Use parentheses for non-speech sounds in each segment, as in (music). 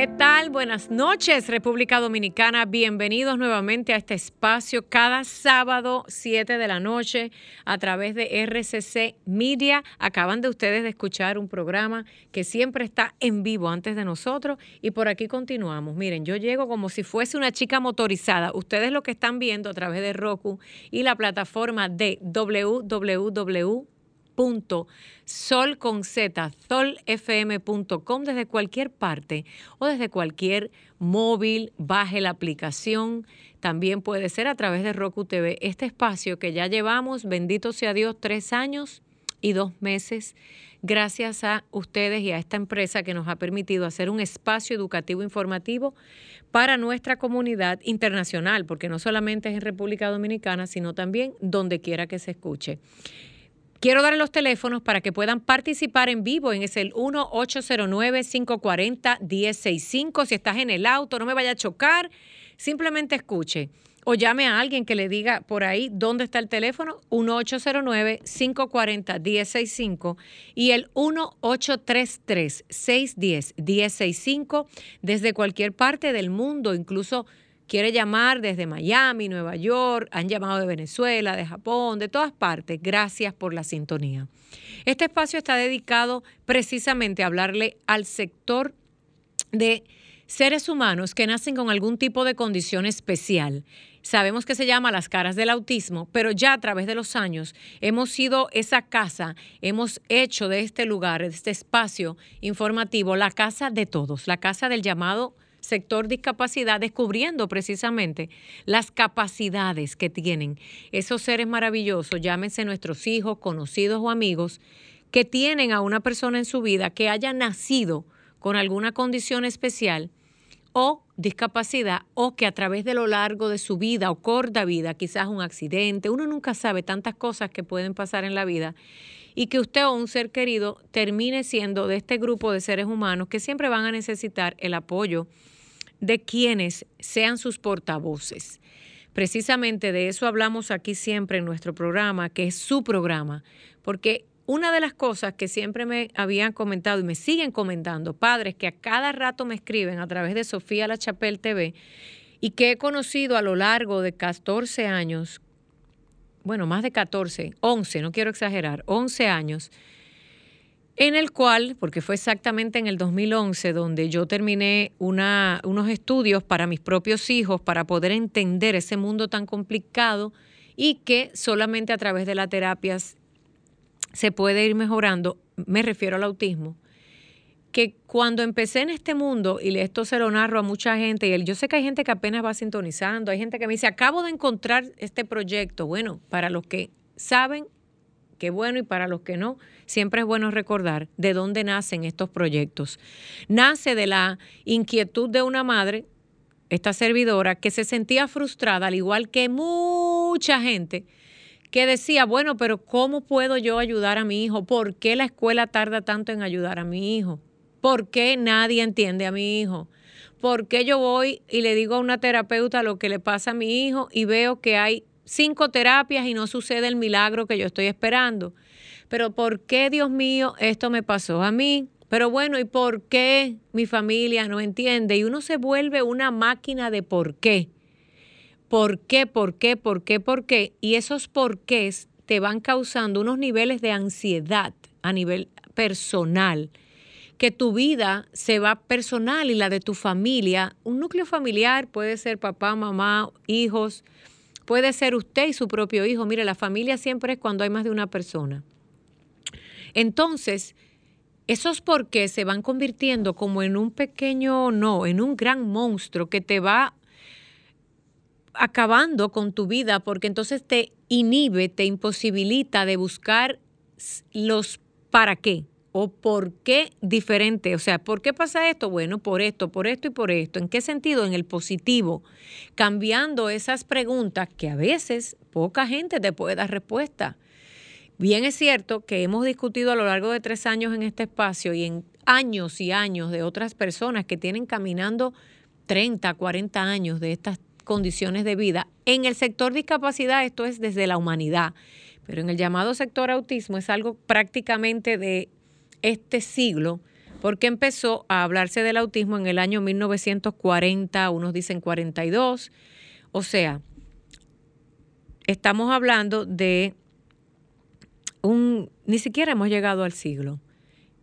¿Qué tal? Buenas noches, República Dominicana. Bienvenidos nuevamente a este espacio cada sábado 7 de la noche a través de RCC Media. Acaban de ustedes de escuchar un programa que siempre está en vivo antes de nosotros y por aquí continuamos. Miren, yo llego como si fuese una chica motorizada. Ustedes lo que están viendo a través de Roku y la plataforma de www sol con z, solfm.com desde cualquier parte o desde cualquier móvil, baje la aplicación. También puede ser a través de Roku TV. Este espacio que ya llevamos, bendito sea Dios, tres años y dos meses, gracias a ustedes y a esta empresa que nos ha permitido hacer un espacio educativo informativo para nuestra comunidad internacional, porque no solamente es en República Dominicana, sino también donde quiera que se escuche. Quiero darle los teléfonos para que puedan participar en vivo. En es el 1-809-540-1065. Si estás en el auto, no me vaya a chocar, simplemente escuche. O llame a alguien que le diga por ahí dónde está el teléfono, 1-809-540-1065 y el 1-833-610-1065 desde cualquier parte del mundo, incluso quiere llamar desde Miami, Nueva York, han llamado de Venezuela, de Japón, de todas partes. Gracias por la sintonía. Este espacio está dedicado precisamente a hablarle al sector de seres humanos que nacen con algún tipo de condición especial. Sabemos que se llama las caras del autismo, pero ya a través de los años hemos sido esa casa, hemos hecho de este lugar, de este espacio informativo, la casa de todos, la casa del llamado sector discapacidad, descubriendo precisamente las capacidades que tienen esos seres maravillosos, llámense nuestros hijos, conocidos o amigos, que tienen a una persona en su vida que haya nacido con alguna condición especial o discapacidad o que a través de lo largo de su vida o corta vida, quizás un accidente, uno nunca sabe tantas cosas que pueden pasar en la vida y que usted o un ser querido termine siendo de este grupo de seres humanos que siempre van a necesitar el apoyo de quienes sean sus portavoces. Precisamente de eso hablamos aquí siempre en nuestro programa, que es su programa, porque una de las cosas que siempre me habían comentado y me siguen comentando padres que a cada rato me escriben a través de Sofía La Chapelle TV y que he conocido a lo largo de 14 años, bueno, más de 14, 11, no quiero exagerar, 11 años, en el cual, porque fue exactamente en el 2011 donde yo terminé una, unos estudios para mis propios hijos para poder entender ese mundo tan complicado y que solamente a través de las terapias se puede ir mejorando, me refiero al autismo, que cuando empecé en este mundo, y esto se lo narro a mucha gente, y yo sé que hay gente que apenas va sintonizando, hay gente que me dice, acabo de encontrar este proyecto. Bueno, para los que saben qué bueno y para los que no, siempre es bueno recordar de dónde nacen estos proyectos. Nace de la inquietud de una madre, esta servidora, que se sentía frustrada, al igual que mucha gente, que decía, bueno, pero ¿cómo puedo yo ayudar a mi hijo? ¿Por qué la escuela tarda tanto en ayudar a mi hijo? ¿Por qué nadie entiende a mi hijo? ¿Por qué yo voy y le digo a una terapeuta lo que le pasa a mi hijo y veo que hay cinco terapias y no sucede el milagro que yo estoy esperando. Pero ¿por qué, Dios mío, esto me pasó a mí? Pero bueno, ¿y por qué mi familia no entiende? Y uno se vuelve una máquina de por qué. ¿Por qué? ¿Por qué? ¿Por qué? ¿Por qué? Y esos porqués te van causando unos niveles de ansiedad a nivel personal, que tu vida se va personal y la de tu familia. Un núcleo familiar puede ser papá, mamá, hijos, Puede ser usted y su propio hijo. Mire, la familia siempre es cuando hay más de una persona. Entonces, esos por qué se van convirtiendo como en un pequeño, no, en un gran monstruo que te va acabando con tu vida porque entonces te inhibe, te imposibilita de buscar los para qué. O por qué diferente. O sea, ¿por qué pasa esto? Bueno, por esto, por esto y por esto. ¿En qué sentido? En el positivo. Cambiando esas preguntas que a veces poca gente te puede dar respuesta. Bien es cierto que hemos discutido a lo largo de tres años en este espacio y en años y años de otras personas que tienen caminando 30, 40 años de estas condiciones de vida. En el sector discapacidad esto es desde la humanidad, pero en el llamado sector autismo es algo prácticamente de este siglo, porque empezó a hablarse del autismo en el año 1940, unos dicen 42, o sea, estamos hablando de un, ni siquiera hemos llegado al siglo,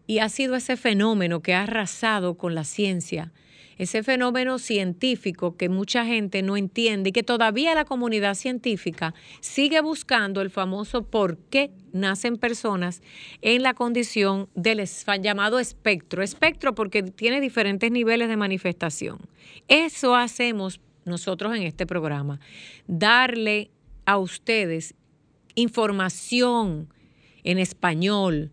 y ha sido ese fenómeno que ha arrasado con la ciencia, ese fenómeno científico que mucha gente no entiende y que todavía la comunidad científica sigue buscando el famoso por qué nacen personas en la condición del llamado espectro. Espectro porque tiene diferentes niveles de manifestación. Eso hacemos nosotros en este programa, darle a ustedes información en español,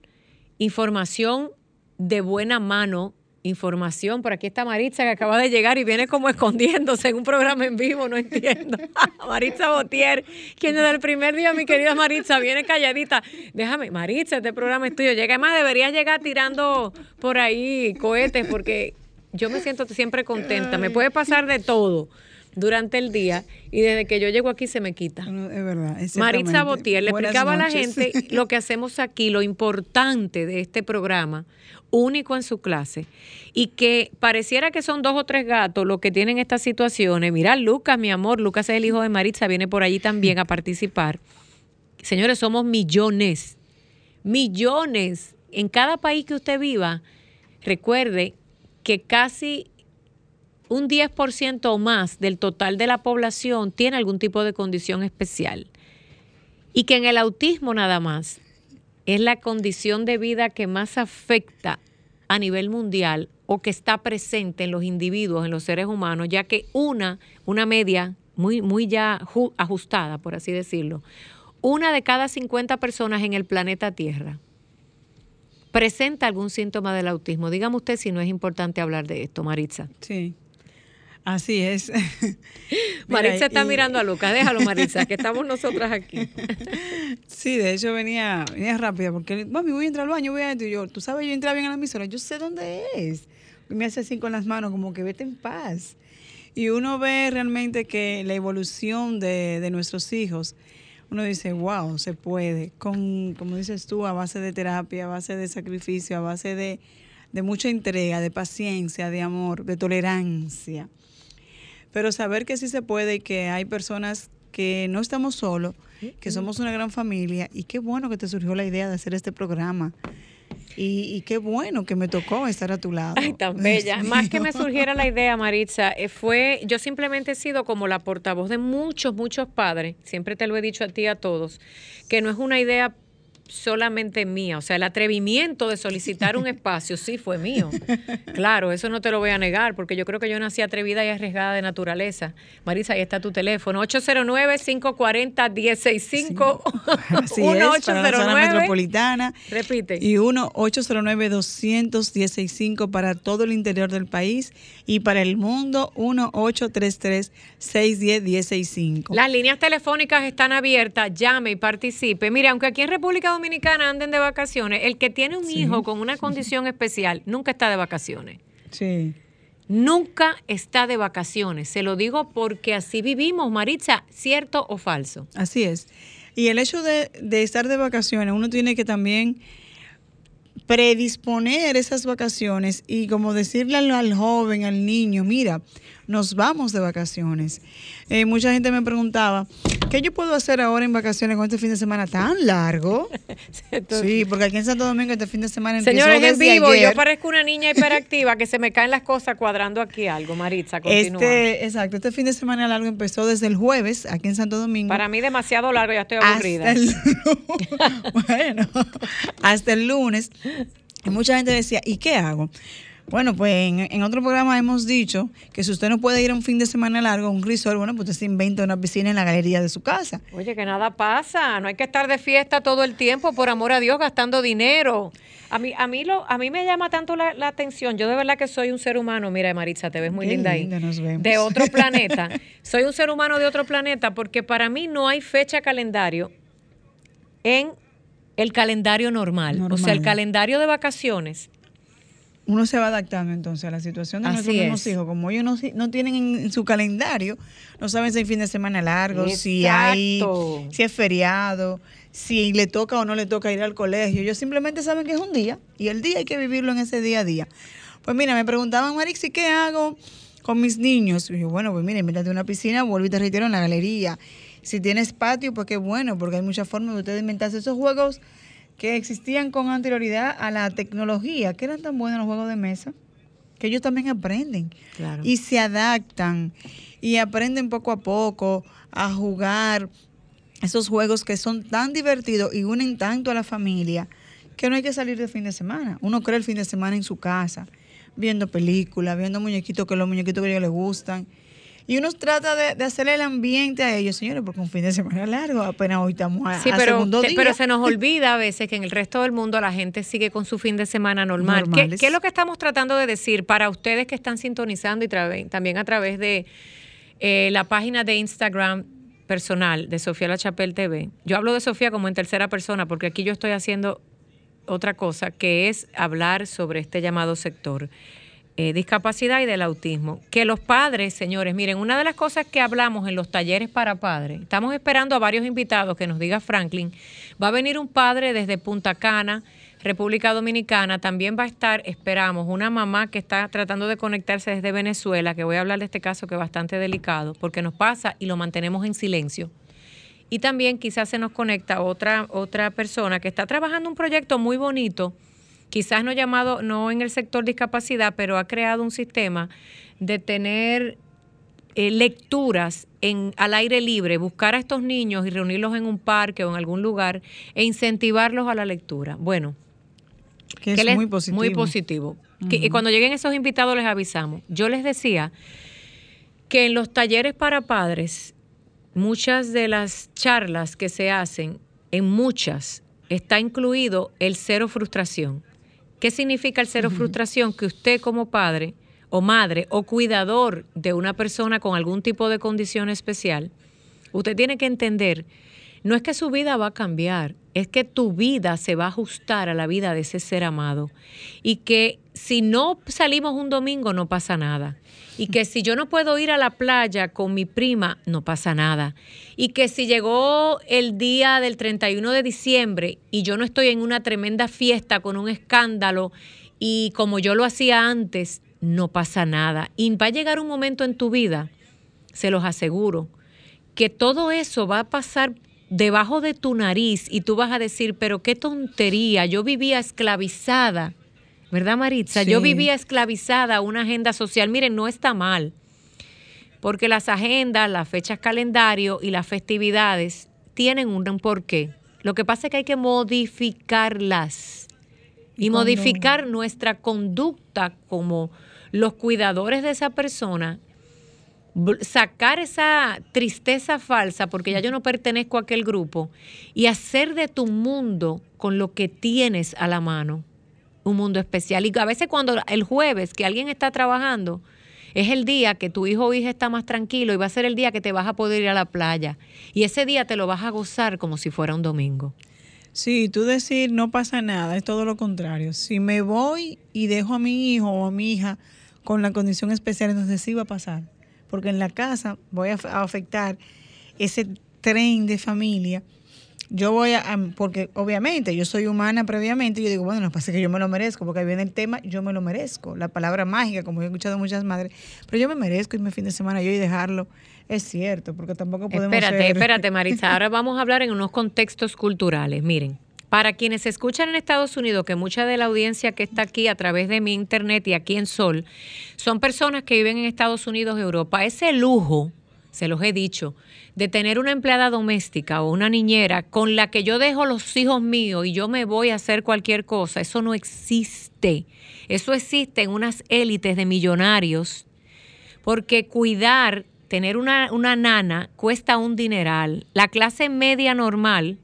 información de buena mano información. Por aquí está Maritza que acaba de llegar y viene como escondiéndose en un programa en vivo, no entiendo. (laughs) Maritza Botier, quien desde el primer día, mi querida Maritza, viene calladita. Déjame, Maritza, este programa es tuyo. Llega más, deberías llegar tirando por ahí cohetes porque yo me siento siempre contenta. Me puede pasar de todo durante el día y desde que yo llego aquí se me quita. Es verdad. Maritza Botier le explicaba a la gente lo que hacemos aquí, lo importante de este programa único en su clase y que pareciera que son dos o tres gatos los que tienen estas situaciones. Mira, Lucas, mi amor, Lucas es el hijo de Maritza, viene por allí también a participar. Señores, somos millones, millones. En cada país que usted viva, recuerde que casi un 10% o más del total de la población tiene algún tipo de condición especial. Y que en el autismo nada más es la condición de vida que más afecta a nivel mundial o que está presente en los individuos, en los seres humanos, ya que una, una media muy, muy ya ajustada, por así decirlo, una de cada 50 personas en el planeta Tierra presenta algún síntoma del autismo. Dígame usted si no es importante hablar de esto, Maritza. Sí. Así es. (laughs) Maritza está mirando a Lucas, déjalo Maritza, que estamos nosotras aquí. (laughs) sí, de hecho venía, venía rápida porque, mami, voy a entrar al baño, voy a entrar. Y yo, tú sabes, yo entraba bien a la emisora, yo sé dónde es. Y me hace así con las manos, como que vete en paz. Y uno ve realmente que la evolución de, de nuestros hijos, uno dice, wow, se puede, con, como dices tú, a base de terapia, a base de sacrificio, a base de, de mucha entrega, de paciencia, de amor, de tolerancia pero saber que sí se puede y que hay personas que no estamos solos, que somos una gran familia y qué bueno que te surgió la idea de hacer este programa. Y, qué bueno que me tocó estar a tu lado. Ay, tan bella. (laughs) Más que me surgiera la idea, Maritza, eh, fue, yo simplemente he sido como la portavoz de muchos, muchos padres, siempre te lo he dicho a ti y a todos, que no es una idea solamente mía. O sea, el atrevimiento de solicitar un (laughs) espacio sí fue mío. Claro, eso no te lo voy a negar, porque yo creo que yo nací atrevida y arriesgada de naturaleza. Marisa, ahí está tu teléfono. 809-540-165. (laughs) Así 1 es, para la zona metropolitana. Repite. Y 1-809-200-165 para todo el interior del país. Y para el mundo, 1-833-610-165. Las líneas telefónicas están abiertas. Llame y participe. Mire, aunque aquí en República Dominicana anden de vacaciones, el que tiene un hijo con una condición especial nunca está de vacaciones. Sí. Nunca está de vacaciones. Se lo digo porque así vivimos, Maritza, ¿cierto o falso? Así es. Y el hecho de, de estar de vacaciones, uno tiene que también predisponer esas vacaciones y como decirle al, joven, al niño, mira, nos vamos de vacaciones. Eh, mucha gente me preguntaba, ¿qué yo puedo hacer ahora en vacaciones con este fin de semana tan largo? (laughs) sí, porque aquí en Santo Domingo este fin de semana empezó Señores, en vivo, yo parezco una niña hiperactiva que se me caen las cosas cuadrando aquí algo, Maritza, continúa. Este, exacto, este fin de semana largo empezó desde el jueves aquí en Santo Domingo. Para mí demasiado largo, ya estoy aburrida. (laughs) bueno, hasta el lunes. Y mucha gente decía, ¿y qué hago? Bueno, pues en, otro programa hemos dicho que si usted no puede ir a un fin de semana largo, a un resort, bueno, pues usted se inventa una piscina en la galería de su casa. Oye, que nada pasa, no hay que estar de fiesta todo el tiempo, por amor a Dios, gastando dinero. A mí, a mí, lo, a mí me llama tanto la, atención, yo de verdad que soy un ser humano, mira Maritza, te ves muy linda ahí, de otro (laughs) planeta. soy un ser humano de otro planeta porque para mí no hay fecha calendario en el calendario normal. O sea, el calendario de vacaciones uno se va adaptando entonces a la situación de nuestros hijos. Como ellos no, no tienen en, su calendario, no saben si hay fin de semana largo, si hay, si es feriado, si le toca o no le toca ir al colegio. Ellos simplemente saben que es un día y el día hay que vivirlo en ese día a día. Pues mira, me preguntaban, Marix, ¿y qué hago con mis niños? Y yo, bueno, pues mira, mírate una piscina, vuelve y te retiro en la galería. Si tienes patio, pues qué bueno, porque hay muchas formas de ustedes inventarse esos juegos que existían con anterioridad a la tecnología, que eran tan buenos los juegos de mesa, que ellos también aprenden. Y se adaptan y aprenden poco a poco a jugar esos juegos que son tan divertidos y unen tanto a la familia que no hay que salir de fin de semana. Uno cree el fin de semana en su casa, viendo películas, viendo muñequitos que los muñequitos que a ellos les gustan y uno trata de, de hacerle el ambiente a ellos, señores, porque un fin de semana largo, apenas hoy estamos a, sí, pero, pero se nos olvida a veces que en el resto del mundo la gente sigue con su fin de semana normal. ¿Qué, es lo que estamos tratando de decir para ustedes que están sintonizando y también a través de eh, la página de Instagram personal de Sofía La Chapelle TV? Yo hablo de Sofía como en tercera persona porque aquí yo estoy haciendo otra cosa que es hablar sobre este llamado sector. Eh, discapacidad y del autismo. Que los padres, señores, miren, una de las cosas que hablamos en los talleres para padres, estamos esperando a varios invitados que nos diga Franklin, va a venir un padre desde Punta Cana, República Dominicana, también va a estar, esperamos, una mamá que está tratando de conectarse desde Venezuela, que voy a hablar de este caso que es bastante delicado, porque nos pasa y lo mantenemos en silencio. Y también quizás se nos conecta otra, otra persona que está trabajando un proyecto muy bonito quizás no llamado, no en el sector discapacidad, pero ha creado un sistema de tener eh, lecturas en, al aire libre, buscar a estos niños y reunirlos en un parque o en algún lugar e incentivarlos a la lectura. Bueno, que es muy positivo. Muy positivo. y cuando lleguen esos invitados les avisamos. Yo les decía que en los talleres para padres, muchas de las charlas que se hacen, en muchas, está incluido el cero frustración. ¿Qué significa el cero frustración? Que usted como padre o madre o cuidador de una persona con algún tipo de condición especial, usted tiene que entender, no es que su vida va a cambiar, es que tu vida se va a ajustar a la vida de ese ser amado. Y que si no salimos un domingo no pasa nada. Y que si yo no puedo ir a la playa con mi prima, no pasa nada. Y que si llegó el día del 31 de diciembre y yo no estoy en una tremenda fiesta con un escándalo y como yo lo hacía antes, no pasa nada. Y va a llegar un momento en tu vida, se los aseguro, que todo eso va a pasar debajo de tu nariz y tú vas a decir, pero qué tontería, yo vivía esclavizada ¿verdad, Maritza? Yo vivía esclavizada a una agenda social. Miren, no está mal, porque las agendas, las fechas calendario y las festividades tienen un porqué. Lo que pasa es que hay que modificarlas y, modificar nuestra conducta como los cuidadores de esa persona sacar esa tristeza falsa, porque ya yo no pertenezco a aquel grupo, y hacer de tu mundo con lo que tienes a la mano un mundo especial. Y a veces cuando el jueves que alguien está trabajando, es el día que tu hijo o hija está más tranquilo y va a ser el día que te vas a poder ir a la playa. Y ese día te lo vas a gozar como si fuera un domingo. Sí, tú decir no pasa nada, es todo lo contrario. Si me voy y dejo a mi hijo o a mi hija con la condición especial, entonces sí va a pasar. Porque en la casa voy a afectar ese tren de familia yo voy a, porque obviamente yo soy humana previamente, y yo digo, bueno, no pasa que yo me lo merezco, porque ahí viene el tema, yo me lo merezco, la palabra mágica, como he escuchado muchas madres, pero yo me merezco irme fin de semana yo y dejarlo, es cierto, porque tampoco podemos Espérate, espérate, Marisa, (laughs) ahora vamos a hablar en unos contextos culturales, miren. Para quienes escuchan en Estados Unidos, que mucha de la audiencia que está aquí a través de mi internet y aquí en Sol, son personas que viven en Estados Unidos, Europa, ese lujo se los he dicho, de tener una empleada doméstica o una niñera con la que yo dejo los hijos míos y yo me voy a hacer cualquier cosa, eso no existe. Eso existe en unas élites de millonarios, porque cuidar, tener una, una nana cuesta un dineral. La clase media normal,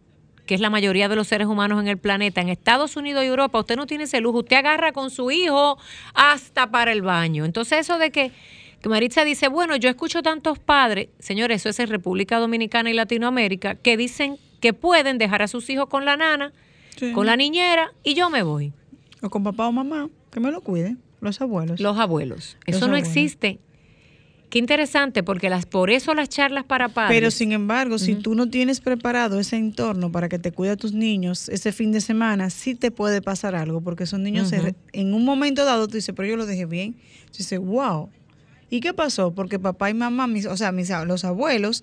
que es la mayoría de los seres humanos en el planeta, en Estados Unidos y Europa, usted no tiene ese lujo, usted agarra con su hijo hasta para el baño. Entonces eso de que que Maritza dice, bueno, yo escucho tantos padres, señores, eso es en República Dominicana y Latinoamérica, que dicen que pueden dejar a sus hijos con la nana, con la niñera, y yo me voy. O con papá o mamá, que me lo cuiden, los abuelos. Los abuelos. Eso no existe. Qué interesante, porque las, por eso las charlas para padres. Pero sin embargo, si tú no tienes preparado ese entorno para que te cuide a tus niños ese fin de semana, sí te puede pasar algo, porque esos niños en un momento dado tú dices, pero yo lo dejé bien. Tú dices, wow, ¿Y qué pasó? Porque papá y mamá, mis, o sea, mis, los abuelos,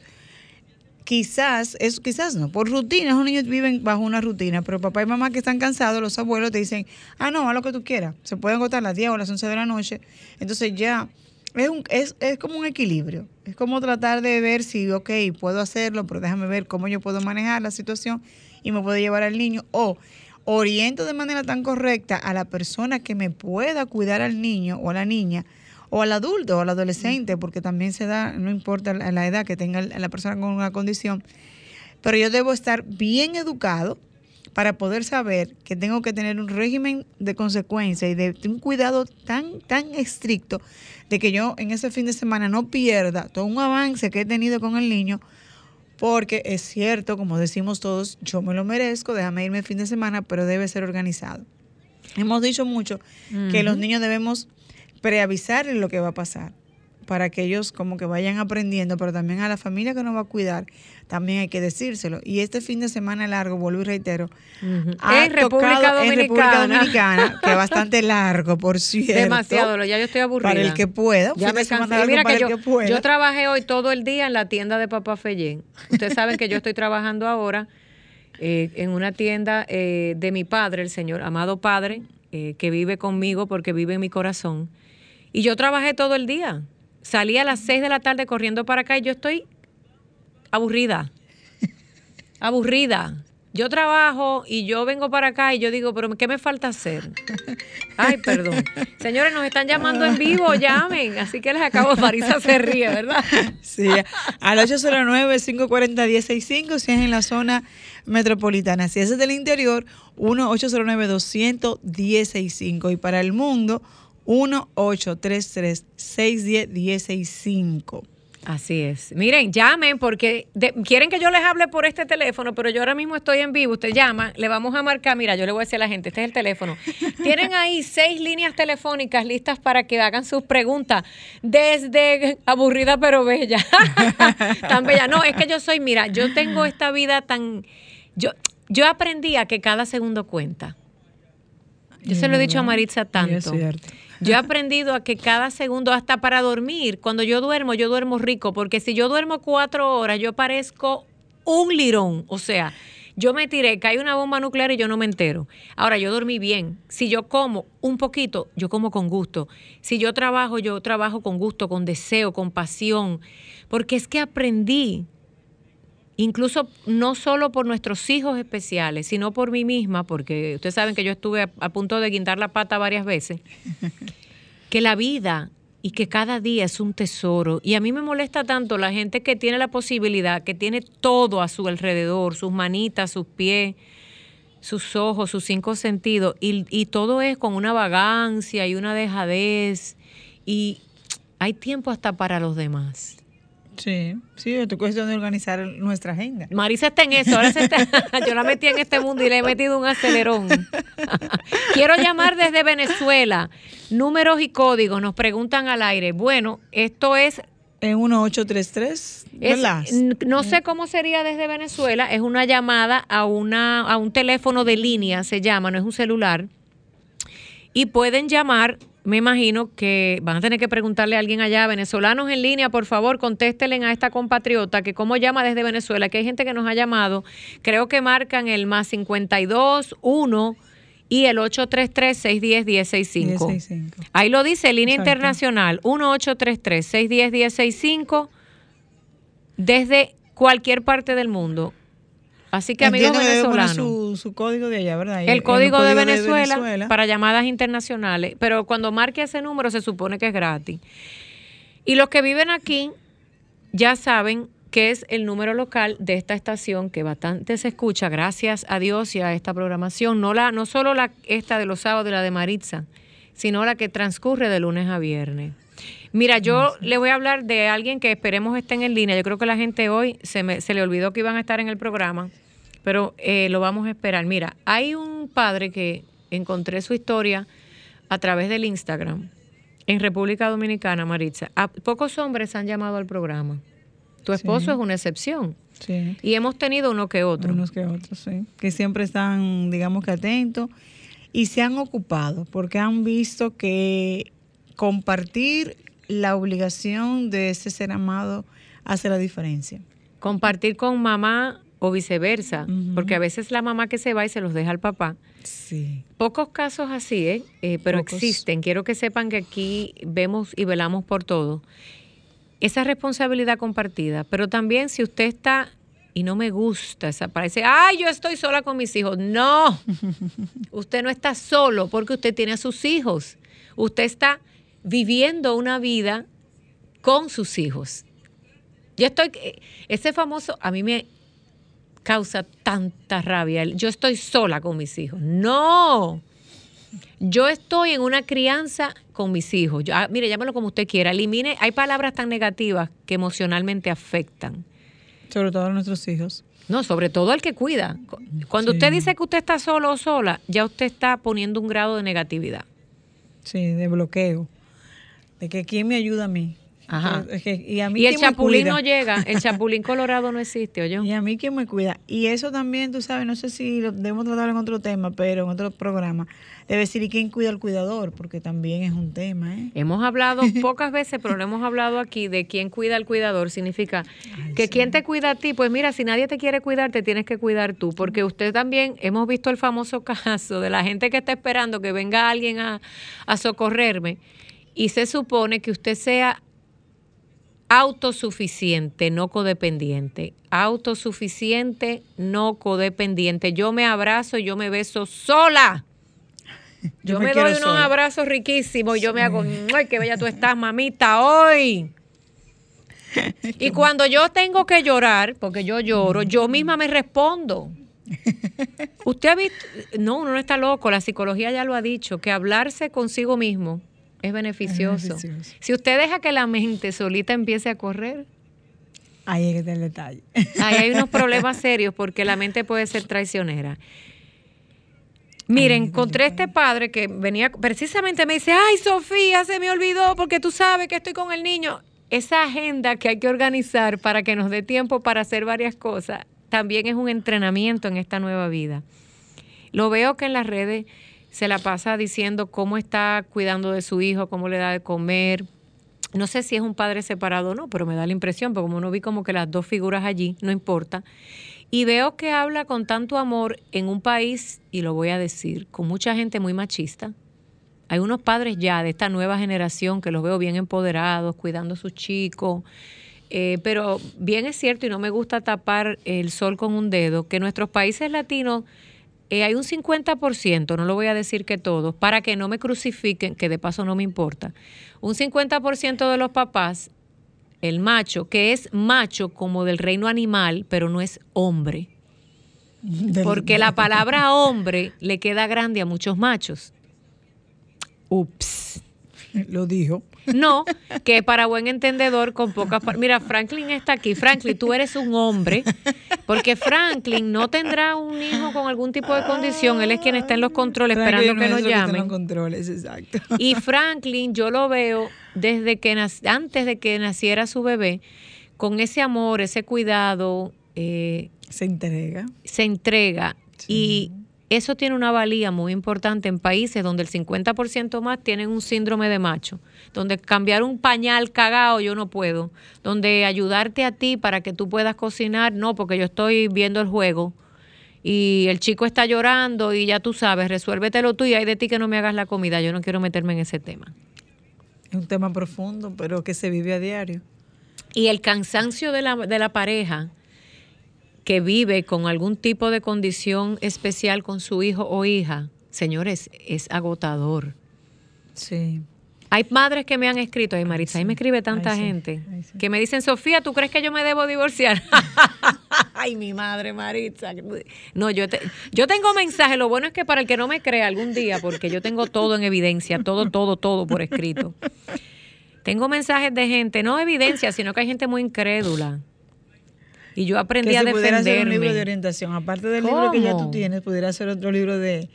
quizás, es, quizás no, por rutina, los niños viven bajo una rutina, pero papá y mamá que están cansados, los abuelos te dicen, ah, no, haz lo que tú quieras, se pueden agotar las 10 o las 11 de la noche, entonces ya es, un, es, es como un equilibrio, es como tratar de ver si, ok, puedo hacerlo, pero déjame ver cómo yo puedo manejar la situación y me puedo llevar al niño, o oriento de manera tan correcta a la persona que me pueda cuidar al niño o a la niña, o al adulto o al adolescente, porque también se da, no importa la edad que tenga la persona con una condición, pero yo debo estar bien educado para poder saber que tengo que tener un régimen de consecuencia y de un cuidado tan, tan estricto de que yo en ese fin de semana no pierda todo un avance que he tenido con el niño, porque es cierto, como decimos todos, yo me lo merezco, déjame irme el fin de semana, pero debe ser organizado. Hemos dicho mucho que los niños debemos preavisarles lo que va a pasar para que ellos como que vayan aprendiendo, pero también a la familia que nos va a cuidar, también hay que decírselo. Y este fin de semana largo, vuelvo y reitero, en, República Dominicana. que es bastante (laughs) largo, por cierto. Demasiado, ya yo estoy aburrida. Para el que pueda. Ya me Mira que yo, yo trabajé hoy todo el día en la tienda de Papá Fellén. Ustedes saben que yo estoy trabajando ahora eh, en una tienda eh, de mi padre, el señor amado padre, eh, que vive conmigo porque vive en mi corazón y yo trabajé todo el día. Salí a las 6 de la tarde corriendo para acá y yo estoy aburrida. (laughs) aburrida. Yo trabajo y yo vengo para acá y yo digo, pero ¿qué me falta hacer? Ay, perdón. (laughs) Señores, nos están llamando en vivo, llamen. Así que les acabo, Marisa se ríe, ¿verdad? (laughs) Sí, al 809-540-165 si es en la zona metropolitana. Si es del interior, 1-809-200-165. Y para el mundo, 1-833-610-165. Así es. Miren, llamen porque quieren que yo les hable por este teléfono, pero yo ahora mismo estoy en vivo. Usted llama, le vamos a marcar. Mira, yo le voy a decir a la gente, este es el teléfono. (laughs) Tienen ahí seis líneas telefónicas listas para que hagan sus preguntas. Desde aburrida pero bella. (laughs) tan bella. No, es que yo soy, mira, yo tengo esta vida tan. Yo, yo aprendí a que cada segundo cuenta. Yo se lo he dicho a Maritza tanto. es cierto. Yo he aprendido a que cada segundo, hasta para dormir, cuando yo duermo, yo duermo rico, porque si yo duermo cuatro horas, yo parezco un lirón. O sea, yo me tiré, cae una bomba nuclear y yo no me entero. Ahora, yo dormí bien. Si yo como un poquito, yo como con gusto. Si yo trabajo, yo trabajo con gusto, con deseo, con pasión. Porque es que aprendí incluso no solo por nuestros hijos especiales, sino por mí misma, porque ustedes saben que yo estuve a, punto de guindar la pata varias veces, (laughs) que la vida y que cada día es un tesoro. Y a mí me molesta tanto la gente que tiene la posibilidad, que tiene todo a su alrededor, sus manitas, sus pies, sus ojos, sus cinco sentidos, y, y todo es con una vagancia y una dejadez, y hay tiempo hasta para los demás. Sí, sí, es cuestión de organizar nuestra agenda. Marisa está en eso, ahora se está, (laughs) yo la metí en este mundo y le he metido un acelerón. (laughs) Quiero llamar desde Venezuela. Números y códigos nos preguntan al aire. Bueno, esto es en 1833, ¿verdad? no sé cómo sería desde Venezuela, es una llamada a una a un teléfono de línea, se llama, no es un celular. Y pueden llamar me imagino que van a tener que preguntarle a alguien allá, venezolanos en línea, por favor, contéstenle a esta compatriota que cómo llama desde Venezuela, que hay gente que nos ha llamado, creo que marcan el más 52 1 y el 833-610-1065. Ahí lo dice, línea internacional, 1-833-610-1065 desde cualquier parte del mundo. Así que amigos venezolanos. Su, su código de allá, ¿verdad? El código, de, Venezuela para llamadas internacionales, pero cuando marque ese número se supone que es gratis. Y los que viven aquí ya saben que es el número local de esta estación que bastante se escucha, gracias a Dios y a esta programación, no la no solo la esta de los sábados y la de Maritza, sino la que transcurre de lunes a viernes. Mira, yo le voy a hablar de alguien que esperemos estén en línea. Yo creo que la gente hoy se, me- se le olvidó que iban a estar en el programa, pero eh, lo vamos a esperar. Mira, hay un padre que encontré su historia a través del Instagram en República Dominicana, Maritza. A pocos hombres han llamado al programa. Tu esposo Sí. es una excepción. Sí. Y hemos tenido uno que otro. Unos que otros, sí. Que siempre están, digamos que atentos y se han ocupado porque han visto que compartir la obligación de ese ser amado hace la diferencia. Compartir con mamá o viceversa, porque a veces la mamá que se va y se los deja al papá. Sí. Pocos casos así, ¿eh? Eh, pero Pocos. existen. Quiero que sepan que aquí vemos y velamos por todo. Esa responsabilidad compartida, pero también si usted está y no me gusta esa parece, ay, yo estoy sola con mis hijos. No, (laughs) usted no está solo porque usted tiene a sus hijos. Usted está viviendo una vida con sus hijos. Yo estoy, ese famoso, a mí me causa tanta rabia. Yo estoy sola con mis hijos. No. Yo estoy en una crianza con mis hijos. Yo- ah, mire, llámelo como usted quiera. Elimine, hay palabras tan negativas que emocionalmente afectan. Sobre todo a nuestros hijos. No, sobre todo el que cuida. Cuando Sí. usted dice que usted está solo o sola, ya usted está poniendo un grado de negatividad. Sí, de bloqueo. De que quién me ayuda a mí. Ajá. Es que- y a mí Y el chapulín no llega, el (laughs) chapulín colorado no existe, oye. Y a mí quién me cuida. Y eso también, tú sabes, no sé si lo debemos tratar en otro tema, pero en otro programa, debe decir, ¿y quién cuida al cuidador? Porque también es un tema, ¿eh? Hemos hablado (laughs) pocas veces, pero lo hemos hablado aquí de quién cuida al cuidador. Significa que quién te cuida a ti. Pues mira, si nadie te quiere cuidar, te tienes que cuidar tú. Porque usted también, hemos visto el famoso (laughs) caso de la gente que está esperando que venga alguien a, a socorrerme. Y se supone que usted sea autosuficiente, no codependiente. Autosuficiente, no codependiente. Yo me abrazo y yo me beso sola. (laughs) Yo, Yo me, me doy unos sola. abrazos riquísimos y yo me hago, ¡ay, qué bella tú estás, (laughs) mamita, hoy! (laughs) Y cuando yo tengo que llorar, porque yo lloro, yo misma me respondo. Usted ha visto, no, uno no está loco, la psicología ya lo ha dicho, que hablarse consigo mismo es beneficioso. beneficioso. Si usted deja que la mente solita empiece a correr, Ahí es que está el detalle. Ahí hay unos (laughs) problemas serios porque la mente puede ser traicionera. Miren, encontré este padre que venía, precisamente me dice, ay Sofía, se me olvidó porque tú sabes que estoy con el niño. Esa agenda que hay que organizar para que nos dé tiempo para hacer varias cosas, también es un entrenamiento en esta nueva vida. Lo veo que en las redes se la pasa diciendo cómo está cuidando de su hijo, cómo le da de comer. No sé si es un padre separado o no, pero me da la impresión, porque como no vi como que las dos figuras allí, no importa. Y veo que habla con tanto amor en un país, y lo voy a decir, con mucha gente muy machista. Hay unos padres ya de esta nueva generación que los veo bien empoderados, cuidando a sus chicos. Eh, pero bien es cierto, y no me gusta tapar el sol con un dedo, que nuestros países latinos eh, hay un 50%, no lo voy a decir que todos, para que no me crucifiquen, que de paso no me importa. Un 50% de los papás, el macho, que es macho como del reino animal, pero no es hombre. Del- Porque la (laughs) palabra hombre le queda grande a muchos machos. Ups. Lo dijo. No, que para buen entendedor con pocas Mira, Franklin está aquí. Franklin, tú eres un hombre, porque Franklin no tendrá un hijo con algún tipo de condición. Él es quien está en los controles esperando que no nos llamen. los controles, exacto. Y Franklin, yo lo veo desde que antes de que naciera su bebé, con ese amor, ese cuidado, eh, Se entrega. se entrega. Y eso tiene una valía muy importante en países donde el 50% más tienen un síndrome de macho, donde cambiar un pañal cagado yo no puedo, donde ayudarte a ti para que tú puedas cocinar, no, porque yo estoy viendo el juego y el chico está llorando y ya tú sabes, resuélvetelo tú y hay de ti que no me hagas la comida, yo no quiero meterme en ese tema. Es un tema profundo, pero que se vive a diario. Y el cansancio de la, de la pareja que vive con algún tipo de condición especial con su hijo o hija, señores, es agotador. Sí. Hay madres que me han escrito, ay Maritza, ahí me escribe tanta Ay, sí, gente, ay, sí. que me dicen, Sofía, ¿tú crees que yo me debo divorciar? (laughs) ay, mi madre Maritza. No, yo, te- yo tengo mensajes, lo bueno es que para el que no me crea algún día, porque yo tengo todo en evidencia, todo, todo, todo por escrito. Tengo mensajes de gente, no evidencia, sino que hay gente muy incrédula. Y yo aprendí que a si pudiera ser un libro de defenderme. orientación, aparte del libro que ya tú tienes, pudiera ser otro libro de,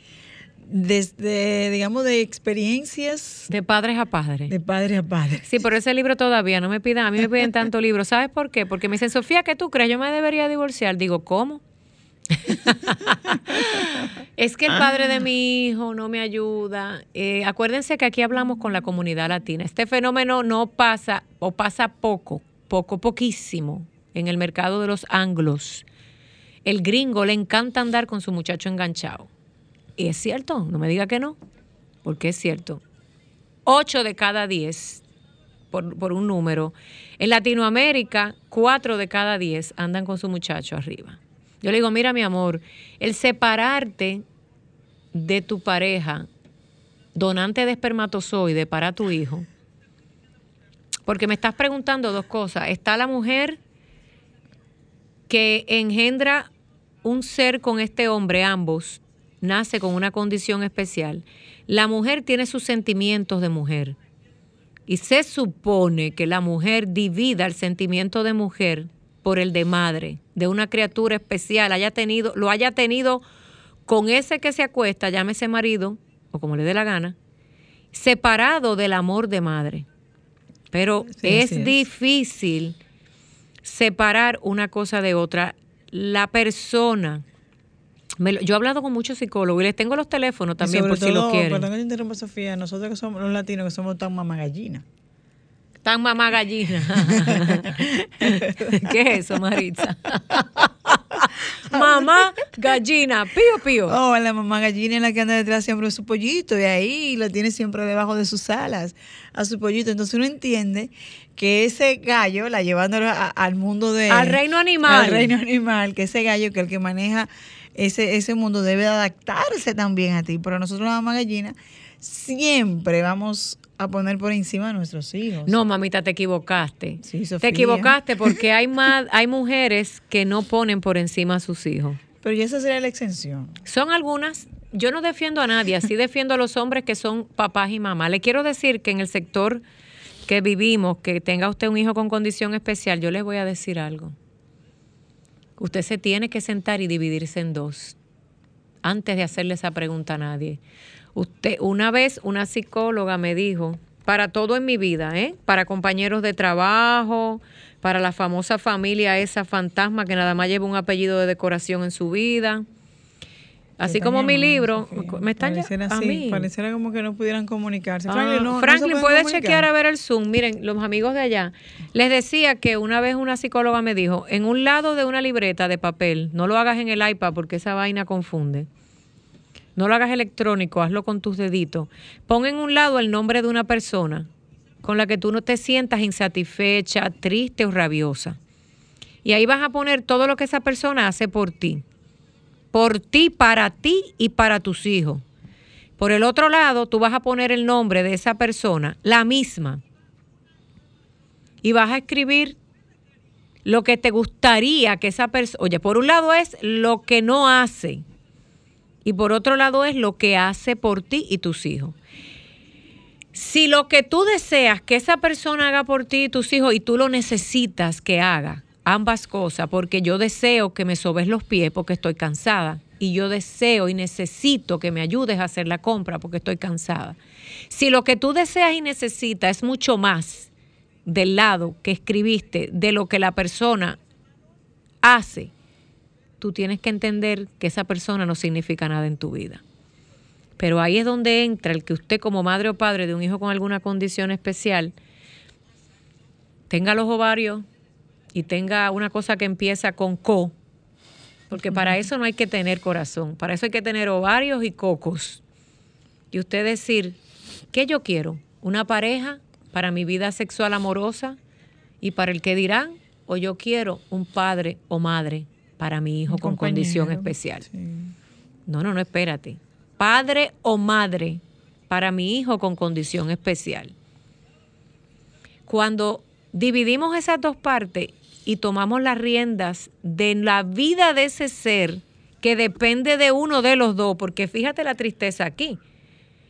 desde, digamos, de experiencias De padres a padres. de padre a padre. Sí, pero ese libro todavía no me pidan, a mí me piden tanto (laughs) libro. ¿Sabes por qué? Porque me dicen, Sofía, ¿qué tú crees? Yo me debería divorciar. Digo, ¿cómo? (laughs) es que el padre de mi hijo no me ayuda. Eh, acuérdense que aquí hablamos con la comunidad latina. Este fenómeno no pasa o pasa poco, poco, poquísimo en el mercado de los anglos. El gringo le encanta andar con su muchacho enganchado. Y es cierto, no me diga que no, porque es cierto. Ocho de cada diez por, por un número. En Latinoamérica, cuatro de cada diez andan con su muchacho arriba. Yo le digo, mira mi amor, el separarte de tu pareja, donante de espermatozoide para tu hijo, porque me estás preguntando dos cosas. Está la mujer que engendra un ser con este hombre, ambos, nace con una condición especial. La mujer tiene sus sentimientos de mujer. Y se supone que la mujer divida el sentimiento de mujer por el de madre, de una criatura especial, haya tenido, lo haya tenido con ese que se acuesta, llámese marido, o como le dé la gana, separado del amor de madre. Pero Sí, es así es. difícil separar una cosa de otra. La persona, me lo- yo he hablado con muchos psicólogos y les tengo los teléfonos también por si lo todo, quieren. Perdón que te interrumpa, Sofía, nosotros que somos los latinos, que somos tan mamagallina. Tan mamá gallina. (laughs) (laughs) ¿Qué es eso, Maritza? (laughs) (laughs) mamá gallina, pío pío. Oh, la mamá gallina es la que anda detrás siempre de su pollito y ahí lo tiene siempre debajo de sus alas a su pollito. Entonces uno entiende que ese gallo, la llevándolo a- al mundo de... Al reino animal. Al reino animal, que ese gallo, que el que maneja ese, ese mundo debe adaptarse también a ti. Pero nosotros la mamá gallina siempre vamos a poner por encima a nuestros hijos. No, mamita, te equivocaste. Sí, te equivocaste porque hay (laughs) más, hay mujeres que no ponen por encima a sus hijos. Pero ya esa sería la exención. Son algunas, yo no defiendo a nadie, así defiendo a los hombres que son papás y mamás. Le quiero decir que en el sector que vivimos, que tenga usted un hijo con condición especial, yo les voy a decir algo. Usted se tiene que sentar y dividirse en dos antes de hacerle esa pregunta a nadie. Usted, una vez una psicóloga me dijo, para todo en mi vida, ¿eh? para compañeros de trabajo, para la famosa familia esa fantasma que nada más lleva un apellido de decoración en su vida. Así como mi libro, Sofía. me están Pareciera llamando a así, mí. Pareciera como que no pudieran comunicarse. Ah, Franklin, no, Franklin, comunicar. chequear a ver el Zoom. Miren, los amigos de allá. Les decía que una vez una psicóloga me dijo, en un lado de una libreta de papel, no lo hagas en el iPad porque esa vaina confunde. No lo hagas electrónico, hazlo con tus deditos. Pon en un lado el nombre de una persona con la que tú no te sientas insatisfecha, triste o rabiosa. Y ahí vas a poner todo lo que esa persona hace por ti. Por ti, para ti y para tus hijos. Por el otro lado, tú vas a poner el nombre de esa persona, la misma, y vas a escribir lo que te gustaría que esa persona, oye, por un lado es lo que no hace, y por otro lado es lo que hace por ti y tus hijos. Si lo que tú deseas que esa persona haga por ti y tus hijos y tú lo necesitas que haga, ambas cosas, porque yo deseo que me sobes los pies porque estoy cansada y yo deseo y necesito que me ayudes a hacer la compra porque estoy cansada. Si lo que tú deseas y necesitas es mucho más del lado que escribiste de lo que la persona hace, tú tienes que entender que esa persona no significa nada en tu vida. Pero ahí es donde entra el que usted como madre o padre de un hijo con alguna condición especial tenga los ovarios y tenga una cosa que empieza con co, porque para eso no hay que tener corazón, para eso hay que tener ovarios y cocos. Y usted decir, ¿qué yo quiero? ¿Una pareja para mi vida sexual amorosa Y para el que dirán, o yo quiero un padre o madre para mi hijo Un con condición especial. sí. No, no, no, espérate. Padre o madre para mi hijo con condición especial. Cuando dividimos esas dos partes y tomamos las riendas de la vida de ese ser que depende de uno de los dos, porque fíjate la tristeza aquí.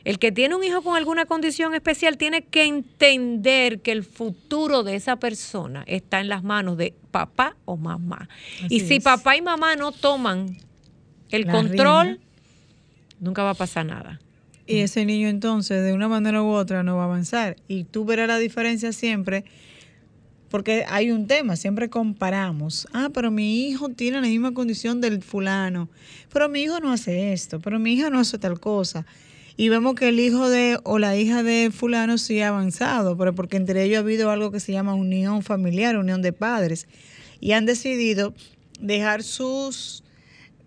El que tiene un hijo con alguna condición especial tiene que entender que el futuro de esa persona está en las manos de papá o mamá. y si es. papá y mamá no toman el La control, nunca va a pasar nada. Y ese niño entonces, de una manera u otra, no va a avanzar. Y tú verás la diferencia siempre, porque hay un tema, siempre comparamos. Ah, pero mi hijo tiene la misma condición del fulano, pero mi hijo no hace esto, pero mi hija no hace tal cosa. Y vemos que el hijo de o la hija de fulano sí ha avanzado, pero porque entre ellos ha habido algo que se llama unión familiar, unión de padres. Y han decidido dejar sus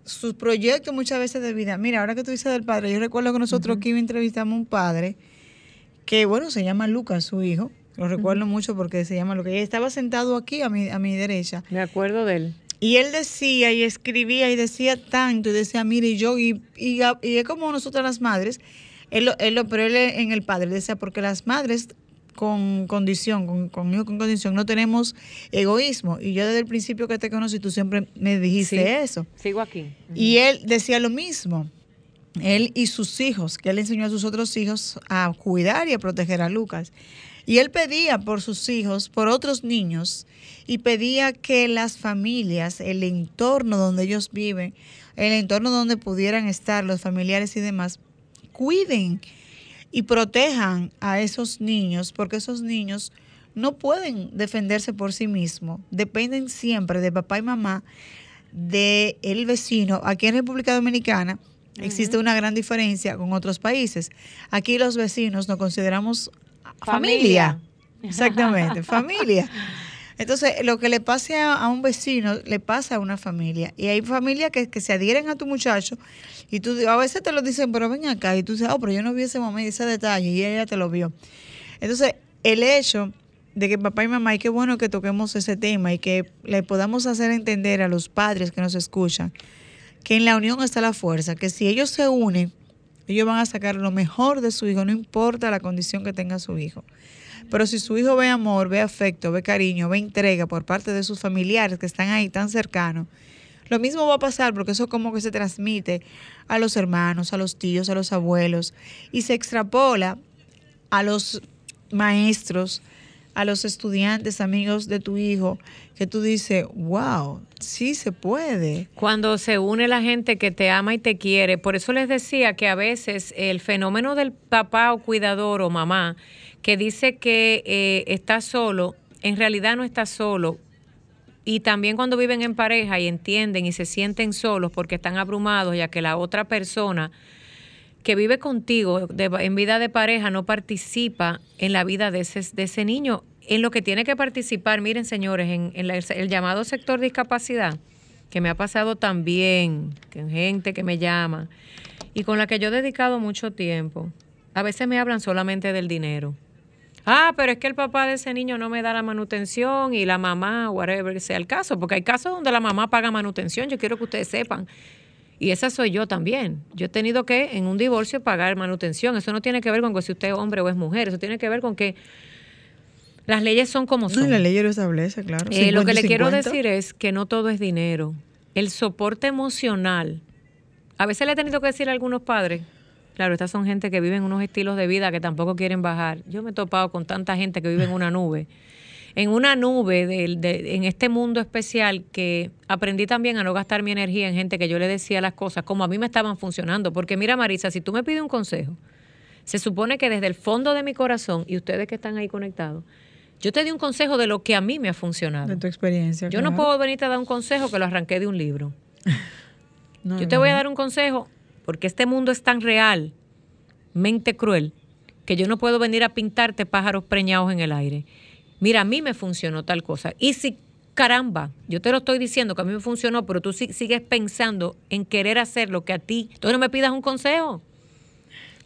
sus proyectos muchas veces de vida. Mira, ahora que tú dices del padre, yo recuerdo que nosotros aquí entrevistamos a un padre que, bueno, se llama Lucas, su hijo. Lo recuerdo mucho porque se llama Lucas. Y estaba sentado aquí a mi, a mi derecha. Me acuerdo de él. Y él decía y escribía y decía tanto y decía, mire, yo, y, y, y es como nosotras las madres, él, lo- él, lo- pero él en el padre decía, porque las madres con condición, con, con hijos con condición, no tenemos egoísmo. Y yo desde el principio que te conocí, tú siempre me dijiste Sí. eso. Sigo aquí. Y él decía lo mismo. Él y sus hijos, que él enseñó a sus otros hijos a cuidar y a proteger a Lucas. Y él pedía por sus hijos, por otros niños, y pedía que las familias, el entorno donde ellos viven, el entorno donde pudieran estar los familiares y demás, cuiden y protejan a esos niños, porque esos niños no pueden defenderse por sí mismos, dependen siempre de papá y mamá, de el vecino. Aquí en República Dominicana existe una gran diferencia con otros países. Aquí los vecinos nos consideramos familia. Exactamente, familia. Entonces, lo que le pase a, un vecino, le pasa a una familia. Y hay familias que, que se adhieren a tu muchacho y tú a veces te lo dicen, pero ven acá. Y tú dices, oh, pero yo no vi ese momento, ese detalle, y ella te lo vio. Entonces, el hecho de que papá y mamá, y qué bueno que toquemos ese tema y que le podamos hacer entender a los padres que nos escuchan que en la unión está la fuerza, que si ellos se unen, ellos van a sacar lo mejor de su hijo, no importa la condición que tenga su hijo. Pero si su hijo ve amor, ve afecto, ve cariño, ve entrega por parte de sus familiares que están ahí tan cercanos, lo mismo va a pasar porque eso como que se transmite a los hermanos, a los tíos, a los abuelos y se extrapola a los maestros, a los estudiantes, amigos de tu hijo, que tú dices, wow, sí se puede. Cuando se une la gente que te ama y te quiere, por eso les decía que a veces el fenómeno del papá o cuidador o mamá que dice que eh, está solo, en realidad no está solo. Y también cuando viven en pareja y entienden y se sienten solos porque están abrumados, ya que la otra persona que vive contigo en vida de pareja no participa en la vida de ese, de ese niño, en lo que tiene que participar, miren señores, en, el llamado sector discapacidad, que me ha pasado también, gente que me llama y con la que yo he dedicado mucho tiempo. A veces me hablan solamente del dinero. Ah, pero es que el papá de ese niño no me da la manutención y la mamá, whatever sea el caso, porque hay casos donde la mamá paga manutención, yo quiero que ustedes sepan. Y esa soy yo también. Yo he tenido que, en un divorcio, pagar manutención. Eso no tiene que ver con que si usted es hombre o es mujer. Eso tiene que ver con que las leyes son como No, son. y la ley lo establece, claro. Eh, lo que 50 y le quiero 50. decir es que no todo es dinero. El soporte emocional. A veces le he tenido que decir a algunos padres, claro, estas son gente que viven unos estilos de vida que tampoco quieren bajar. Yo me he topado con tanta gente que vive en una nube. En una nube, del- de- en este mundo especial, que aprendí también a no gastar mi energía en gente que yo le decía las cosas como a mí me estaban funcionando. Porque mira, Marisa, si tú me pides un consejo, se supone que desde el fondo de mi corazón, y ustedes que están ahí conectados, yo te di un consejo de lo que a mí me ha funcionado. De tu experiencia. Yo no puedo venirte a dar un consejo que lo arranqué de un libro. (laughs) No, Yo te no, voy a dar un consejo porque este mundo es tan real, mente cruel, que yo no puedo venir a pintarte pájaros preñados en el aire. Mira, a mí me funcionó tal cosa. Y si, caramba, yo te lo estoy diciendo que a mí me funcionó, pero tú si- sigues pensando en querer hacer lo que a ti, entonces no me pidas un consejo.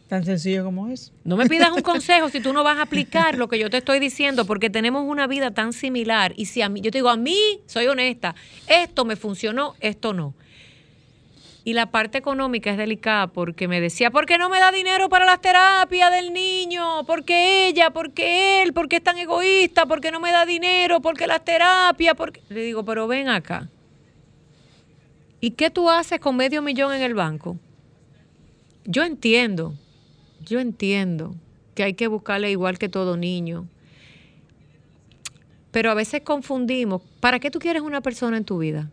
Tan sencillo como es. No me pidas un (laughs) consejo si tú no vas a aplicar lo que yo te estoy diciendo, porque tenemos una vida tan similar. Y si a mí, yo te digo, a mí, soy honesta, esto me funcionó, esto no. Y la parte económica es delicada porque me decía, ¿por qué no me da dinero para las terapias del niño? ¿Por qué ella? ¿Por qué él? ¿Por qué es tan egoísta? ¿Por qué no me da dinero? ¿Por qué las terapias? Le digo, pero ven acá. ¿Y qué tú haces con medio millón en el banco? Yo entiendo, yo entiendo que hay que buscarle igual que todo niño. Pero a veces confundimos, ¿para qué tú quieres una persona en tu vida?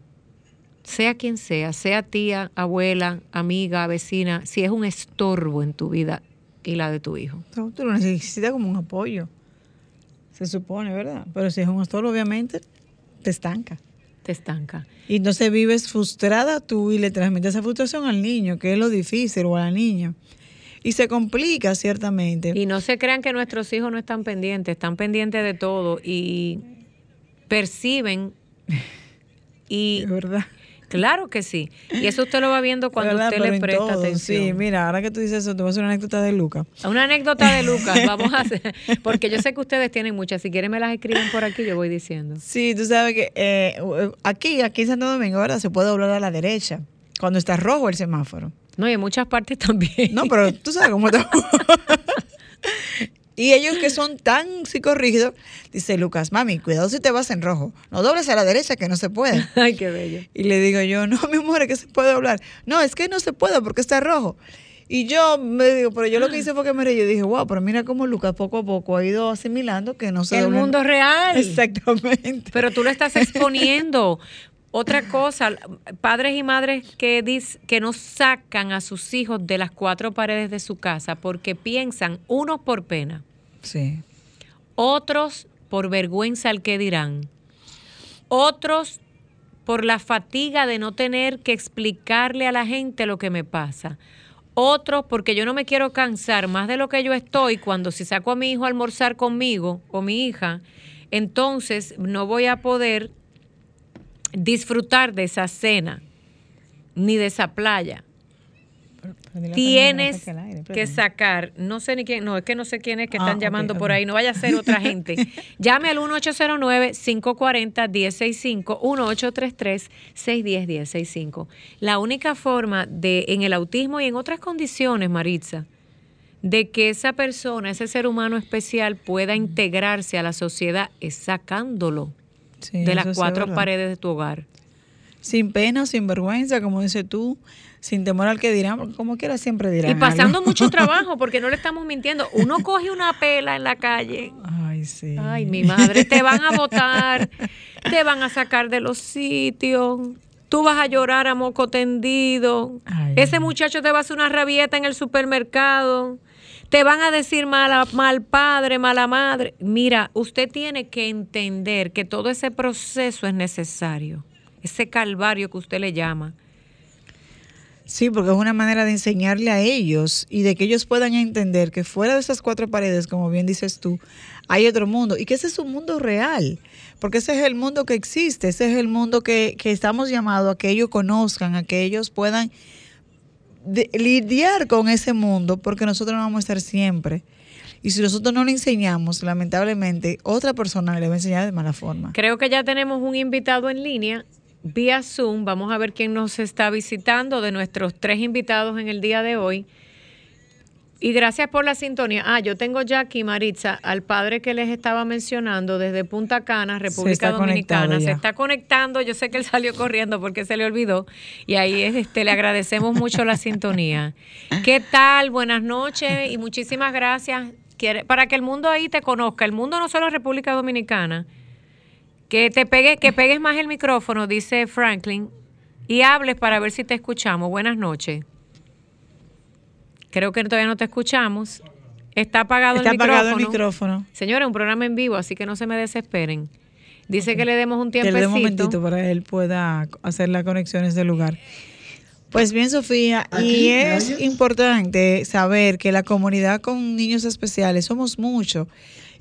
Sea quien sea, sea tía, abuela, amiga, vecina, si es un estorbo en tu vida y la de tu hijo. No, tú lo necesitas como un apoyo, se supone, ¿verdad? Pero si es un estorbo, obviamente, te estanca. Te estanca. Y entonces vives frustrada tú y le transmites esa frustración al niño, que es lo difícil, o a la niña. Y se complica ciertamente. Y no se crean que nuestros hijos no están pendientes, están pendientes de todo y perciben (laughs) y verdad. Claro que sí. Y eso usted lo va viendo (laughs) cuando usted le presta atención. Sí, mira, ahora que tú dices eso, te voy a hacer una anécdota de Lucas. Una anécdota de Lucas, (laughs) vamos a hacer. Porque yo sé que ustedes tienen muchas. Si quieren, me las escriben por aquí, yo voy diciendo. Sí, tú sabes que eh, aquí, aquí en Santo Domingo, ahora se puede doblar a la derecha cuando está rojo el semáforo. No, y en muchas partes (laughs) también. No, pero tú sabes cómo está. Y ellos que son tan psicorrígidos, dice Lucas, mami, cuidado si te vas en rojo. No dobles a la derecha, que no se puede. (laughs) Ay, qué bello. Y le digo yo, no, mi amor, es que se puede doblar. No, es que no se puede porque está rojo. Y yo me digo, pero yo lo que hice fue que me reí. Yo dije, wow, pero mira cómo Lucas poco a poco ha ido asimilando que no se El mundo real. (laughs) Exactamente. Pero tú lo estás exponiendo. Otra cosa, padres y madres que, dis, que no sacan a sus hijos de las cuatro paredes de su casa porque piensan, unos por pena, Sí. Otros por vergüenza al que dirán. Otros por la fatiga de no tener que explicarle a la gente lo que me pasa. Otros porque yo no me quiero cansar más de lo que yo estoy cuando si saco a mi hijo a almorzar conmigo o mi hija, entonces no voy a poder disfrutar de esa cena ni de esa playa tienes que sacar, no sé ni quién, no, es que no sé quién es que están ah, llamando por ahí, no vaya a ser otra (laughs) gente. Llame al 1809-540-1065, 1833-610-1065. La única forma de, en el autismo y en otras condiciones, Maritza, de que esa persona, ese ser humano especial pueda integrarse a la sociedad es sacándolo de las cuatro paredes de tu hogar. Sin pena, sin vergüenza, como dices tú, sin temor al que dirán, como quiera siempre dirán. Y pasando mucho (laughs) trabajo, porque no le estamos mintiendo. Uno coge una pela en la calle. Ay, sí. Ay, mi madre, te van a votar, te van a sacar de los sitios. Tú vas a llorar a moco tendido. Ese muchacho te va a hacer una rabieta en el supermercado. Te van a decir mal, mal padre, mala madre. Mira, usted tiene que entender que todo ese proceso es necesario. Ese calvario que usted le llama Sí, porque es una manera de enseñarle a ellos y de que ellos puedan entender que fuera de esas cuatro paredes, como bien dices tú, hay otro mundo y que ese es un mundo real, porque ese es el mundo que existe, ese es el mundo que, estamos llamados a que ellos conozcan, a que ellos puedan lidiar con ese mundo, porque nosotros no vamos a estar siempre. Y si nosotros no le enseñamos, lamentablemente, otra persona le va a enseñar de mala forma. Creo que ya tenemos un invitado en línea vía Zoom. Vamos a ver quién nos está visitando de nuestros tres invitados en el día de hoy. Y gracias por la sintonía. Ah, yo tengo ya aquí, Maritza, al padre que les estaba mencionando desde Punta Cana, República Dominicana. Se está conectando. Yo sé que él salió corriendo porque se le olvidó. Y ahí este, le agradecemos mucho la sintonía. (laughs) ¿Qué tal? Buenas noches y muchísimas gracias. Para que el mundo ahí te conozca. El mundo no solo República Dominicana que te pegues, que pegues más el micrófono, dice Franklin, y hables para ver si te escuchamos. Buenas noches. Creo que todavía no te escuchamos. Está apagado, Está el, apagado micrófono. el micrófono. Señora, un programa en vivo, así que no se me desesperen. Dice que le demos un tiempecito. Que le demos un momentito para que él pueda hacer las conexiones del lugar. Pues bien, Sofía, y es importante saber que la comunidad con niños especiales somos muchos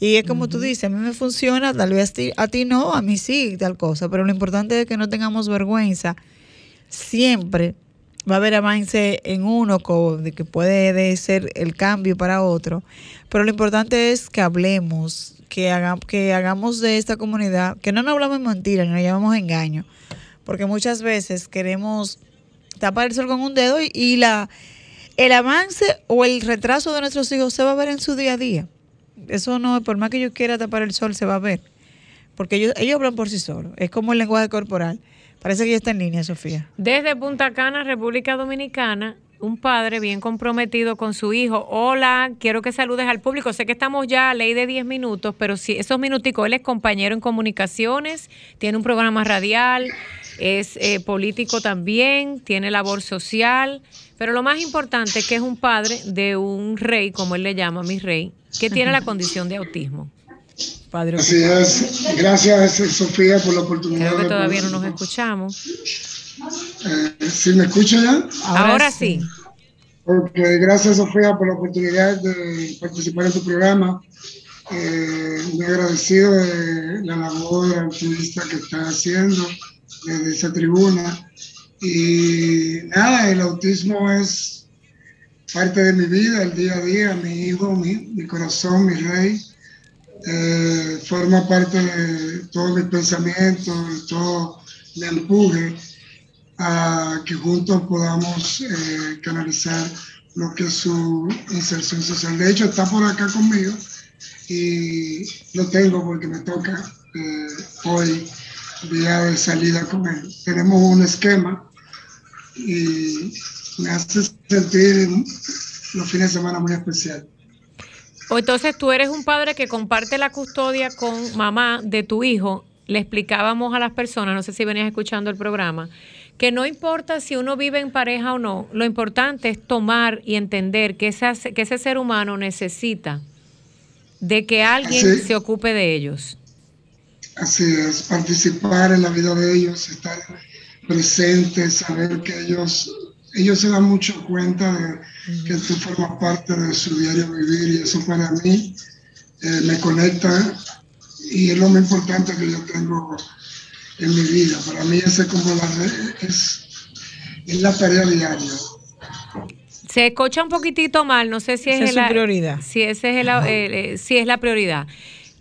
y es como tú dices, a mí me funciona, tal vez a ti, no, a mí sí, tal cosa, pero lo importante es que no tengamos vergüenza siempre va a haber avance en uno de que puede ser el cambio para otro, pero lo importante es que hablemos, que, que hagamos de esta comunidad, que no nos hablamos mentira, ni nos llamamos engaño, porque muchas veces queremos tapar el sol con un dedo y, la el avance o el retraso de nuestros hijos se va a ver en su día a día. Eso no, por más que yo quiera tapar el sol, se va a ver. Porque ellos, ellos hablan por sí solos. Es como el lenguaje corporal. Parece que ya está en línea, Sofía. Desde Punta Cana, República Dominicana, un padre bien comprometido con su hijo. Hola, quiero que saludes al público. Sé que estamos ya a ley de 10 minutos, pero si esos minuticos, él es compañero en comunicaciones, tiene un programa radial, es eh, político también, tiene labor social, pero lo más importante es que es un padre de un rey, como él le llama, mi rey, que tiene la condición de autismo. Padre Así es. Gracias, Sofía, por la oportunidad. Creo que todavía no nos escuchamos. Eh, ¿Sí me escucha ya? Ahora, sí. Porque gracias, Sofía, por la oportunidad de participar en tu programa. Eh, muy agradecido de la labor activista que está haciendo desde esa tribuna. Y nada, el autismo es parte de mi vida, el día a día, mi hijo, mi, corazón, mi rey. Eh, forma parte de todos mis pensamientos, todo mi empuje a que juntos podamos eh, canalizar lo que es su inserción social. De hecho, está por acá conmigo y lo tengo porque me toca eh, hoy día de salida con él. Tenemos un esquema y me hace sentir los fines de semana muy especial. O entonces tú eres un padre que comparte la custodia con mamá de tu hijo. Le explicábamos a las personas, no sé si venías escuchando el programa, que no importa si uno vive en pareja o no, lo importante es tomar y entender que ese, que ese ser humano necesita de que alguien se ocupe de ellos. Así es, participar en la vida de ellos, estar presente, saber que ellos, ellos se dan mucho cuenta de que tú formas parte de su diario vivir y eso para mí eh, me conecta y es lo más importante que yo tengo en mi vida. Para mí ese como la, es, es la tarea diaria. Se escucha un poquitito mal, no sé si es, la prioridad. Si, ese es eh, eh, si es la prioridad.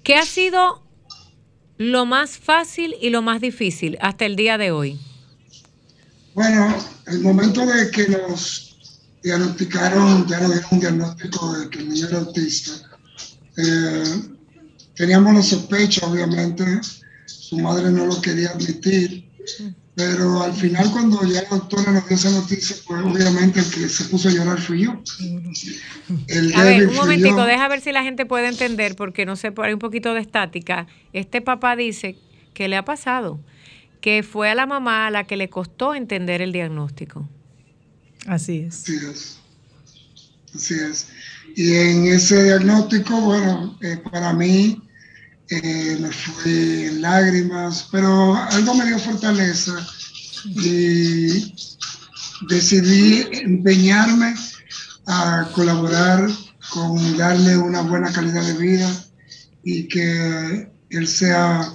¿Qué ha sido lo más fácil y lo más difícil hasta el día de hoy? Bueno, el momento de que nos diagnosticaron, ya nos dieron un diagnóstico de que el niño era autista, eh, teníamos la sospecha, obviamente, su madre no lo quería admitir, pero al final cuando ya la doctora nos dio esa noticia, pues obviamente el que se puso a llorar fui yo. a ver, un momentico, deja ver si la gente puede entender, porque no sé, hay un poquito de estática. Este papá dice que le ha pasado, que fue a la mamá a la que le costó entender el diagnóstico. Así es. Así es. Así es. Y en ese diagnóstico, bueno, eh, para mí eh, me fui en lágrimas, pero algo me dio fortaleza y decidí empeñarme a colaborar con darle una buena calidad de vida y que él sea,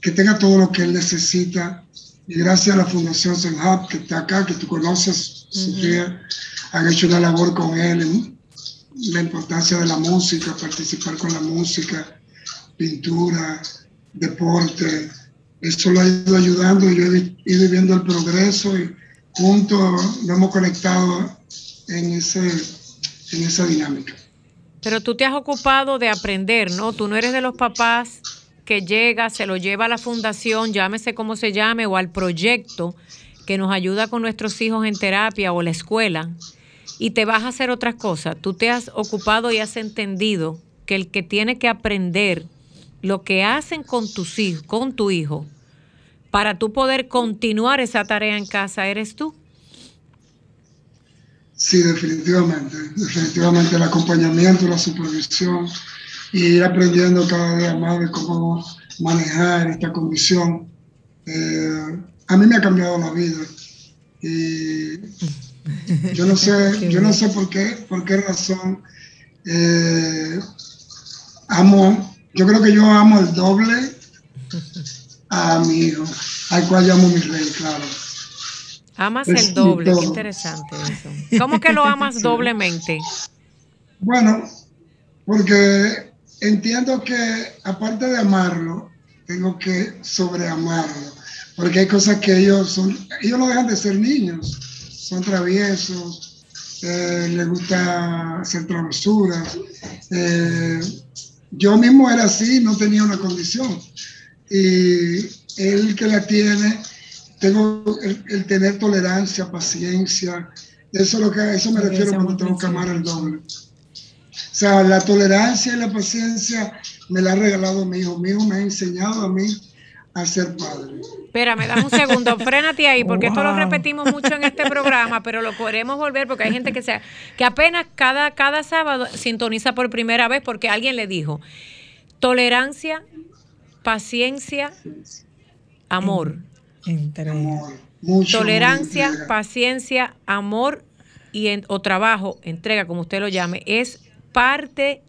que tenga todo lo que él necesita. Y gracias a la Fundación Senhab, que está acá, que tú conoces, Sofía, han hecho una labor con él en la importancia de la música, participar con la música, pintura, deporte. Eso lo ha ido ayudando y yo he ido viendo el progreso y juntos lo hemos conectado en, ese, en esa dinámica. Pero tú te has ocupado de aprender, ¿no? Tú no eres de los papás que llega, se lo lleva a la fundación, llámese como se llame, o al proyecto que nos ayuda con nuestros hijos en terapia o la escuela, y te vas a hacer otras cosas. Tú te has ocupado y has entendido que el que tiene que aprender lo que hacen con tus hijos, con tu hijo, para tú poder continuar esa tarea en casa, eres tú. Sí, definitivamente, definitivamente el acompañamiento, la supervisión y ir aprendiendo cada día más de cómo manejar esta condición. Eh, a mí me ha cambiado la vida y yo no (laughs) sé, yo no sé por qué, por qué razón eh, amo yo creo que yo amo el doble a mi hijo, al cual llamo mi rey, claro. Amas el doble, qué interesante eso. ¿Cómo que lo amas (laughs) doblemente? Bueno, porque entiendo que aparte de amarlo, tengo que sobreamarlo, porque hay cosas que ellos son, ellos no dejan de ser niños, son traviesos, eh, les gusta hacer travesuras. Eh, yo mismo era así, no tenía una condición. Y él que la tiene, tengo el, tener tolerancia, paciencia, eso, lo que, eso me refiero cuando tengo que amar el doble. O sea, la tolerancia y la paciencia me la ha regalado mi hijo. Mi hijo me ha enseñado a mí a ser padre. Espérame, dame un segundo, (laughs) frénate ahí, porque esto lo repetimos mucho en este programa, pero lo podremos volver porque hay gente que sea, que apenas cada, cada sábado sintoniza por primera vez porque alguien le dijo tolerancia, paciencia, amor. tolerancia, paciencia, amor y o trabajo, entrega, como usted lo llame, es parte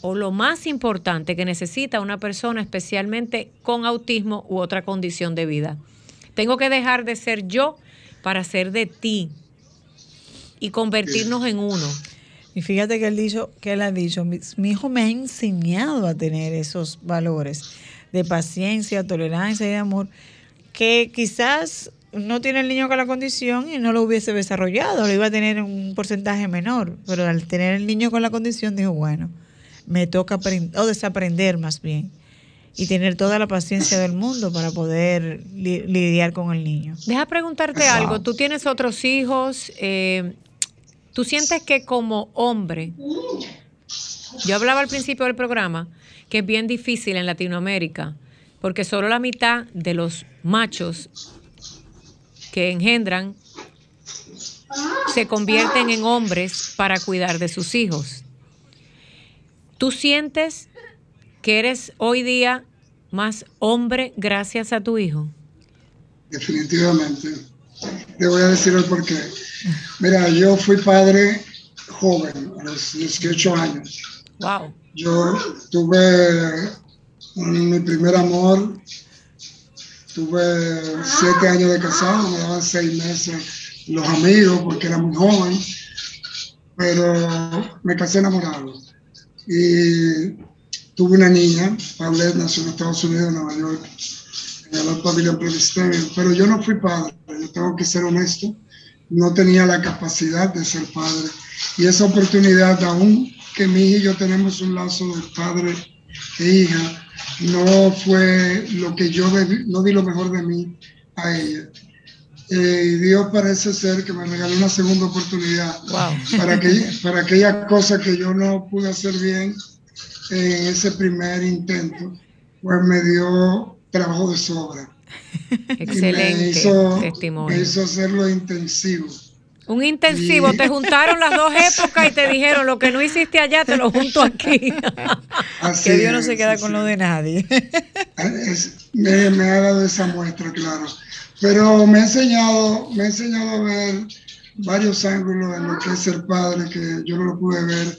o lo más importante que necesita una persona, especialmente con autismo u otra condición de vida. Tengo que dejar de ser yo para ser de ti y convertirnos en uno. Y fíjate que él, dicho, que él ha dicho, mi, hijo me ha enseñado a tener esos valores de paciencia, tolerancia y amor, que quizás no tiene el niño con la condición y no lo hubiese desarrollado, lo iba a tener un porcentaje menor, pero al tener el niño con la condición dijo, bueno, me toca aprender, o desaprender más bien, y tener toda la paciencia del mundo para poder lidiar con el niño. Deja preguntarte algo, tú tienes otros hijos, eh, tú sientes que como hombre, yo hablaba al principio del programa, que es bien difícil en Latinoamérica, porque solo la mitad de los machos que engendran se convierten en hombres para cuidar de sus hijos. ¿Tú sientes que eres hoy día más hombre gracias a tu hijo? Definitivamente. Te voy a decir el porqué. Mira, yo fui padre joven, a los 18 años. Wow. Yo tuve mi primer amor Tuve siete años de casado, me daban seis meses los amigos porque era muy joven, pero me casé enamorado. Y tuve una niña, Paulette nació en Estados Unidos, en Nueva York, en el Pavilion Presbyterian, pero yo no fui padre, yo tengo que ser honesto, no tenía la capacidad de ser padre. Y esa oportunidad, aún que mi hija y yo tenemos un lazo de padre e hija, no fue lo que yo no di lo mejor de mí a ella. Eh, y Dios parece ser que me regaló una segunda oportunidad para, que, para aquella cosa que yo no pude hacer bien en ese primer intento, pues me dio trabajo de sobra. (laughs) Excelente testimonio. Me hizo hacerlo intensivo. Un intensivo, te juntaron las dos (laughs) épocas y te dijeron lo que no hiciste allá te lo junto aquí. (laughs) que Dios no se queda con lo de nadie. (laughs) me, ha dado esa muestra, claro. Pero me ha enseñado, me ha enseñado a ver varios ángulos en lo que es ser padre que yo no lo pude ver,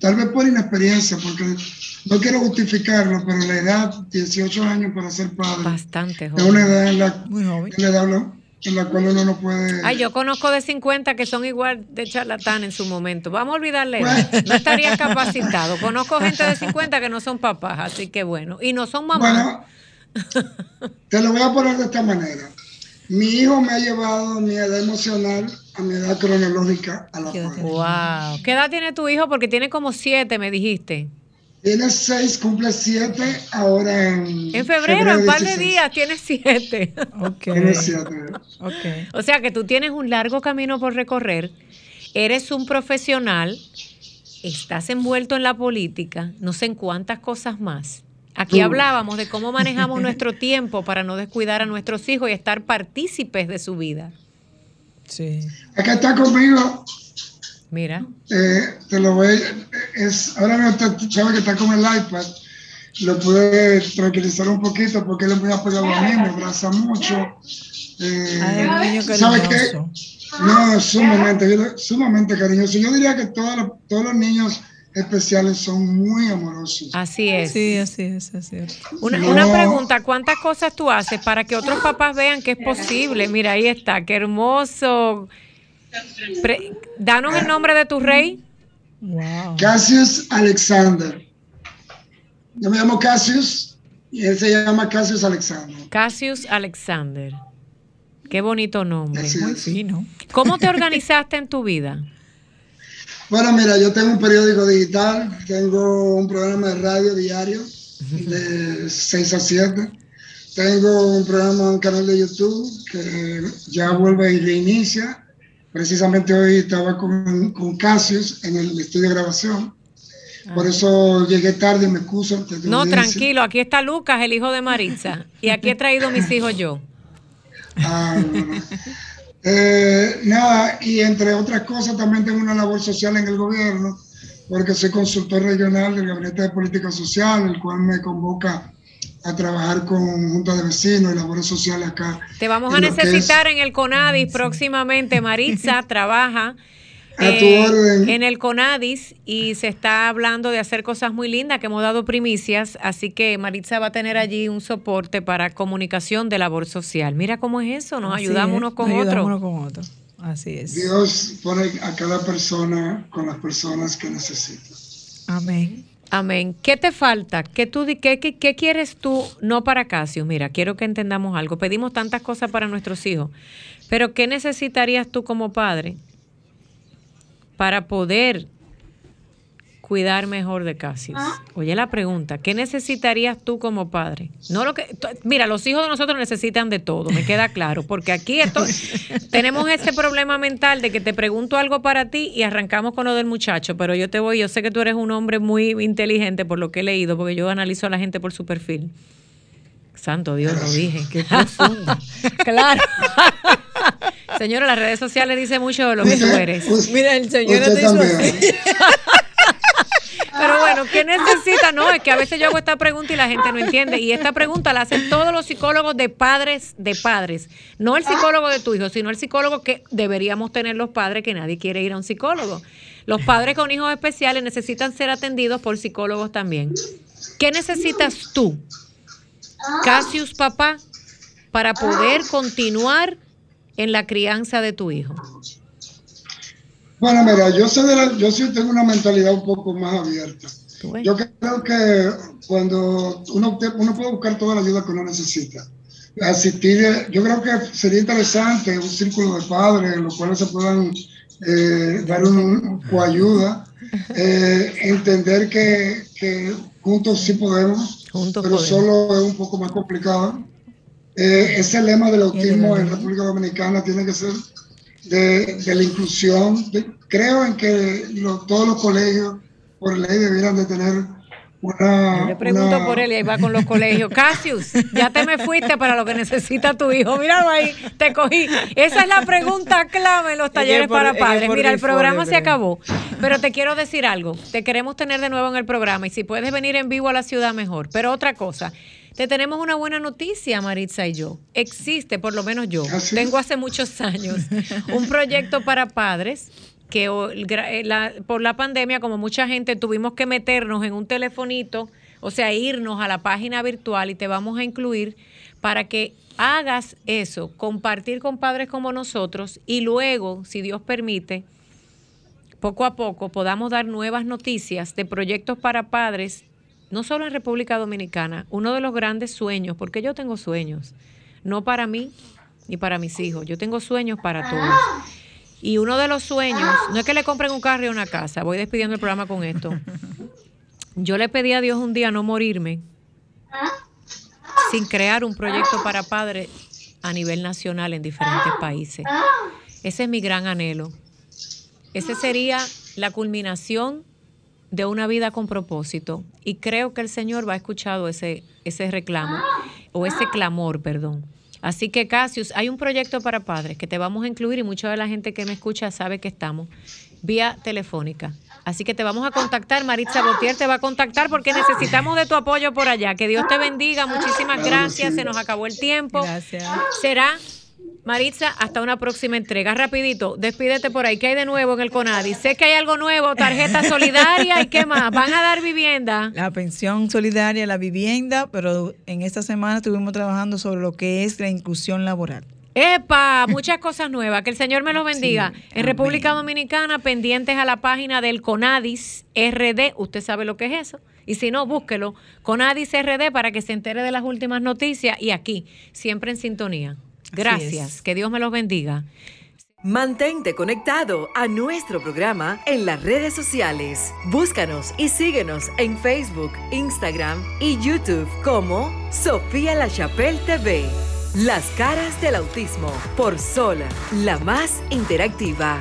tal vez por inexperiencia, porque no quiero justificarlo, pero la edad, 18 años para ser padre, Bastante joven. es una edad en la, Muy joven. En la edad, en la cual uno no puede... Ay, yo conozco de 50 que son igual de charlatán en su momento. Vamos a olvidarle. no estaría capacitado. Conozco gente de 50 que no son papás, así que bueno. Y no son mamás. Bueno, te lo voy a poner de esta manera. Mi hijo me ha llevado mi edad emocional a mi edad cronológica a la Wow. ¿Qué edad tiene tu hijo? Porque tiene como siete, me dijiste. Tiene seis, cumple siete ahora en. En febrero, en un par de días, tiene siete. Ok. Tiene siete. Okay. O sea que tú tienes un largo camino por recorrer. Eres un profesional, estás envuelto en la política, no sé en cuántas cosas más. Aquí hablábamos de cómo manejamos (laughs) nuestro tiempo para no descuidar a nuestros hijos y estar partícipes de su vida. Sí. Acá está conmigo Mira. Eh, te lo voy. Es, ahora mismo tú sabes que está con el iPad. Lo pude tranquilizar un poquito porque él es muy apegado a mí, me abraza mucho. Eh, Ay, ¿Sabes qué? No, sumamente, sumamente cariñoso. Yo diría que todos los, todos los niños especiales son muy amorosos. Así es. Sí, así es, así es. Una, No. una pregunta, ¿cuántas cosas tú haces para que otros papás vean que es posible? Mira, ahí está, qué hermoso. Pre- danos el nombre de tu rey. Wow. Cassius Alexander. Yo me llamo Cassius y él se llama Cassius Alexander. Cassius Alexander. Qué bonito nombre. Así Muy es. fino. ¿Cómo te (laughs) organizaste en tu vida? Bueno, mira, yo tengo un periódico digital, tengo un programa de radio diario de 6 a 7. Tengo un programa, un canal de YouTube que ya vuelve y reinicia. Precisamente hoy estaba con, con Cassius en el estudio de grabación. Por eso llegué tarde y me excuso. No, audiencia. tranquilo, aquí está Lucas, el hijo de Maritza. Y aquí he traído mis hijos yo. Ah, bueno. Eh, nada, y entre otras cosas también tengo una labor social en el gobierno, porque soy consultor regional del Gabinete de Política Social, el cual me convoca a trabajar con juntas de vecinos y labores sociales acá. Te vamos a es- necesitar en el CONADIS próximamente. Maritza (laughs) trabaja A tu eh, orden. en el CONADIS y se está hablando de hacer cosas muy lindas que hemos dado primicias, así que Maritza va a tener allí un soporte para comunicación de labor social. Mira cómo es eso, nos Así ayudamos es, unos con nos ayudamos otros. uno con otro. Así es. Dios pone a cada persona con las personas que necesita. Amén. Amén. ¿Qué te falta? ¿Qué, tú, qué, qué, qué quieres tú? No para Casio. Mira, quiero que entendamos algo. Pedimos tantas cosas para nuestros hijos. Pero ¿qué necesitarías tú como padre para poder cuidar mejor de Casius? Oye la pregunta, ¿qué necesitarías tú como padre? No lo que mira, los hijos de nosotros necesitan de todo, me queda claro, porque aquí esto, (laughs) tenemos ese problema mental de que te pregunto algo para ti y arrancamos con lo del muchacho, pero yo te voy, yo sé que tú eres un hombre muy inteligente por lo que he leído, porque yo analizo a la gente por su perfil. Santo Dios, lo dije. Qué (laughs) profundo. claro. (laughs) Señora, las redes sociales dicen mucho de lo que tú eres. Usted- Mira, el señor te hizo. Pero bueno, ¿qué necesita? No, es que a veces yo hago esta pregunta y la gente no entiende. Y esta pregunta la hacen todos los psicólogos de padres de padres. No el psicólogo de tu hijo, sino el psicólogo que deberíamos tener los padres, que nadie quiere ir a un psicólogo. Los padres con hijos especiales necesitan ser atendidos por psicólogos también. ¿Qué necesitas tú, Casius papá, para poder continuar en la crianza de tu hijo? Bueno, mira, yo soy de la- yo sí tengo una mentalidad un poco más abierta. Yo creo que cuando uno, puede buscar toda la ayuda que uno necesita. Asistir, yo creo que sería interesante un círculo de padres en los cuales se puedan eh, dar un coayuda, eh, entender que, que juntos sí podemos, Juntos pero podemos. solo es un poco más complicado. Eh, ese lema del autismo en República Dominicana tiene que ser de, de la inclusión. De- creo en que lo- todos los colegios, por ley, debieran de tener una... Yo le pregunto una- por él y ahí va con los colegios. Casius, ya te me fuiste para lo que necesita tu hijo. Míralo ahí, te cogí. Esa es la pregunta clave en los talleres por- para padres. Mira, el programa se acabó, pero te quiero decir algo. Te queremos tener de nuevo en el programa y si puedes venir en vivo a la ciudad, mejor. Pero otra cosa. Te tenemos una buena noticia, Maritza y yo. Existe, por lo menos yo, ¿Ah, tengo hace muchos (laughs) años, un proyecto para padres que eh, la- por la pandemia, como mucha gente, tuvimos que meternos en un telefonito, o sea, irnos a la página virtual y te vamos a incluir para que hagas eso, compartir con padres como nosotros y luego, si Dios permite, poco a poco podamos dar nuevas noticias de proyectos para padres, no solo en República Dominicana, uno de los grandes sueños, porque yo tengo sueños, no para mí ni para mis hijos, yo tengo sueños para todos. Y uno de los sueños, no es que le compren un carro y una casa, voy despidiendo el programa con esto. Yo le pedí a Dios un día no morirme sin crear un proyecto para padres a nivel nacional en diferentes países. Ese es mi gran anhelo. Ese sería la culminación de una vida con propósito. Y creo que el Señor va a escuchado ese, ese reclamo, o ese clamor, perdón. Así que, Casius, hay un proyecto para padres que te vamos a incluir y mucha de la gente que me escucha sabe que estamos vía telefónica. Así que te vamos a contactar, Maritza Botier te va a contactar porque necesitamos de tu apoyo por allá. Que Dios te bendiga, muchísimas gracias, se nos acabó el tiempo. Gracias. Será Maritza, hasta una próxima entrega. Rapidito, despídete por ahí. ¿Qué hay de nuevo en el CONADI? Sé que hay algo nuevo, tarjeta (laughs) solidaria y qué más. ¿Van a dar vivienda? La pensión solidaria, la vivienda, pero en esta semana estuvimos trabajando sobre lo que es la inclusión laboral. ¡Epa! Muchas cosas nuevas. Que el Señor me los bendiga. en República Dominicana, pendientes a la página del CONADIS RD. Usted sabe lo que es eso. Y si no, búsquelo. CONADIS RD para que se entere de las últimas noticias. Y aquí, siempre en sintonía. Gracias. Que Dios me los bendiga. Mantente conectado a nuestro programa en las redes sociales. Búscanos y síguenos en Facebook, Instagram y YouTube como Sofía La Chapelle TV. Las caras del autismo por Sol, la más interactiva.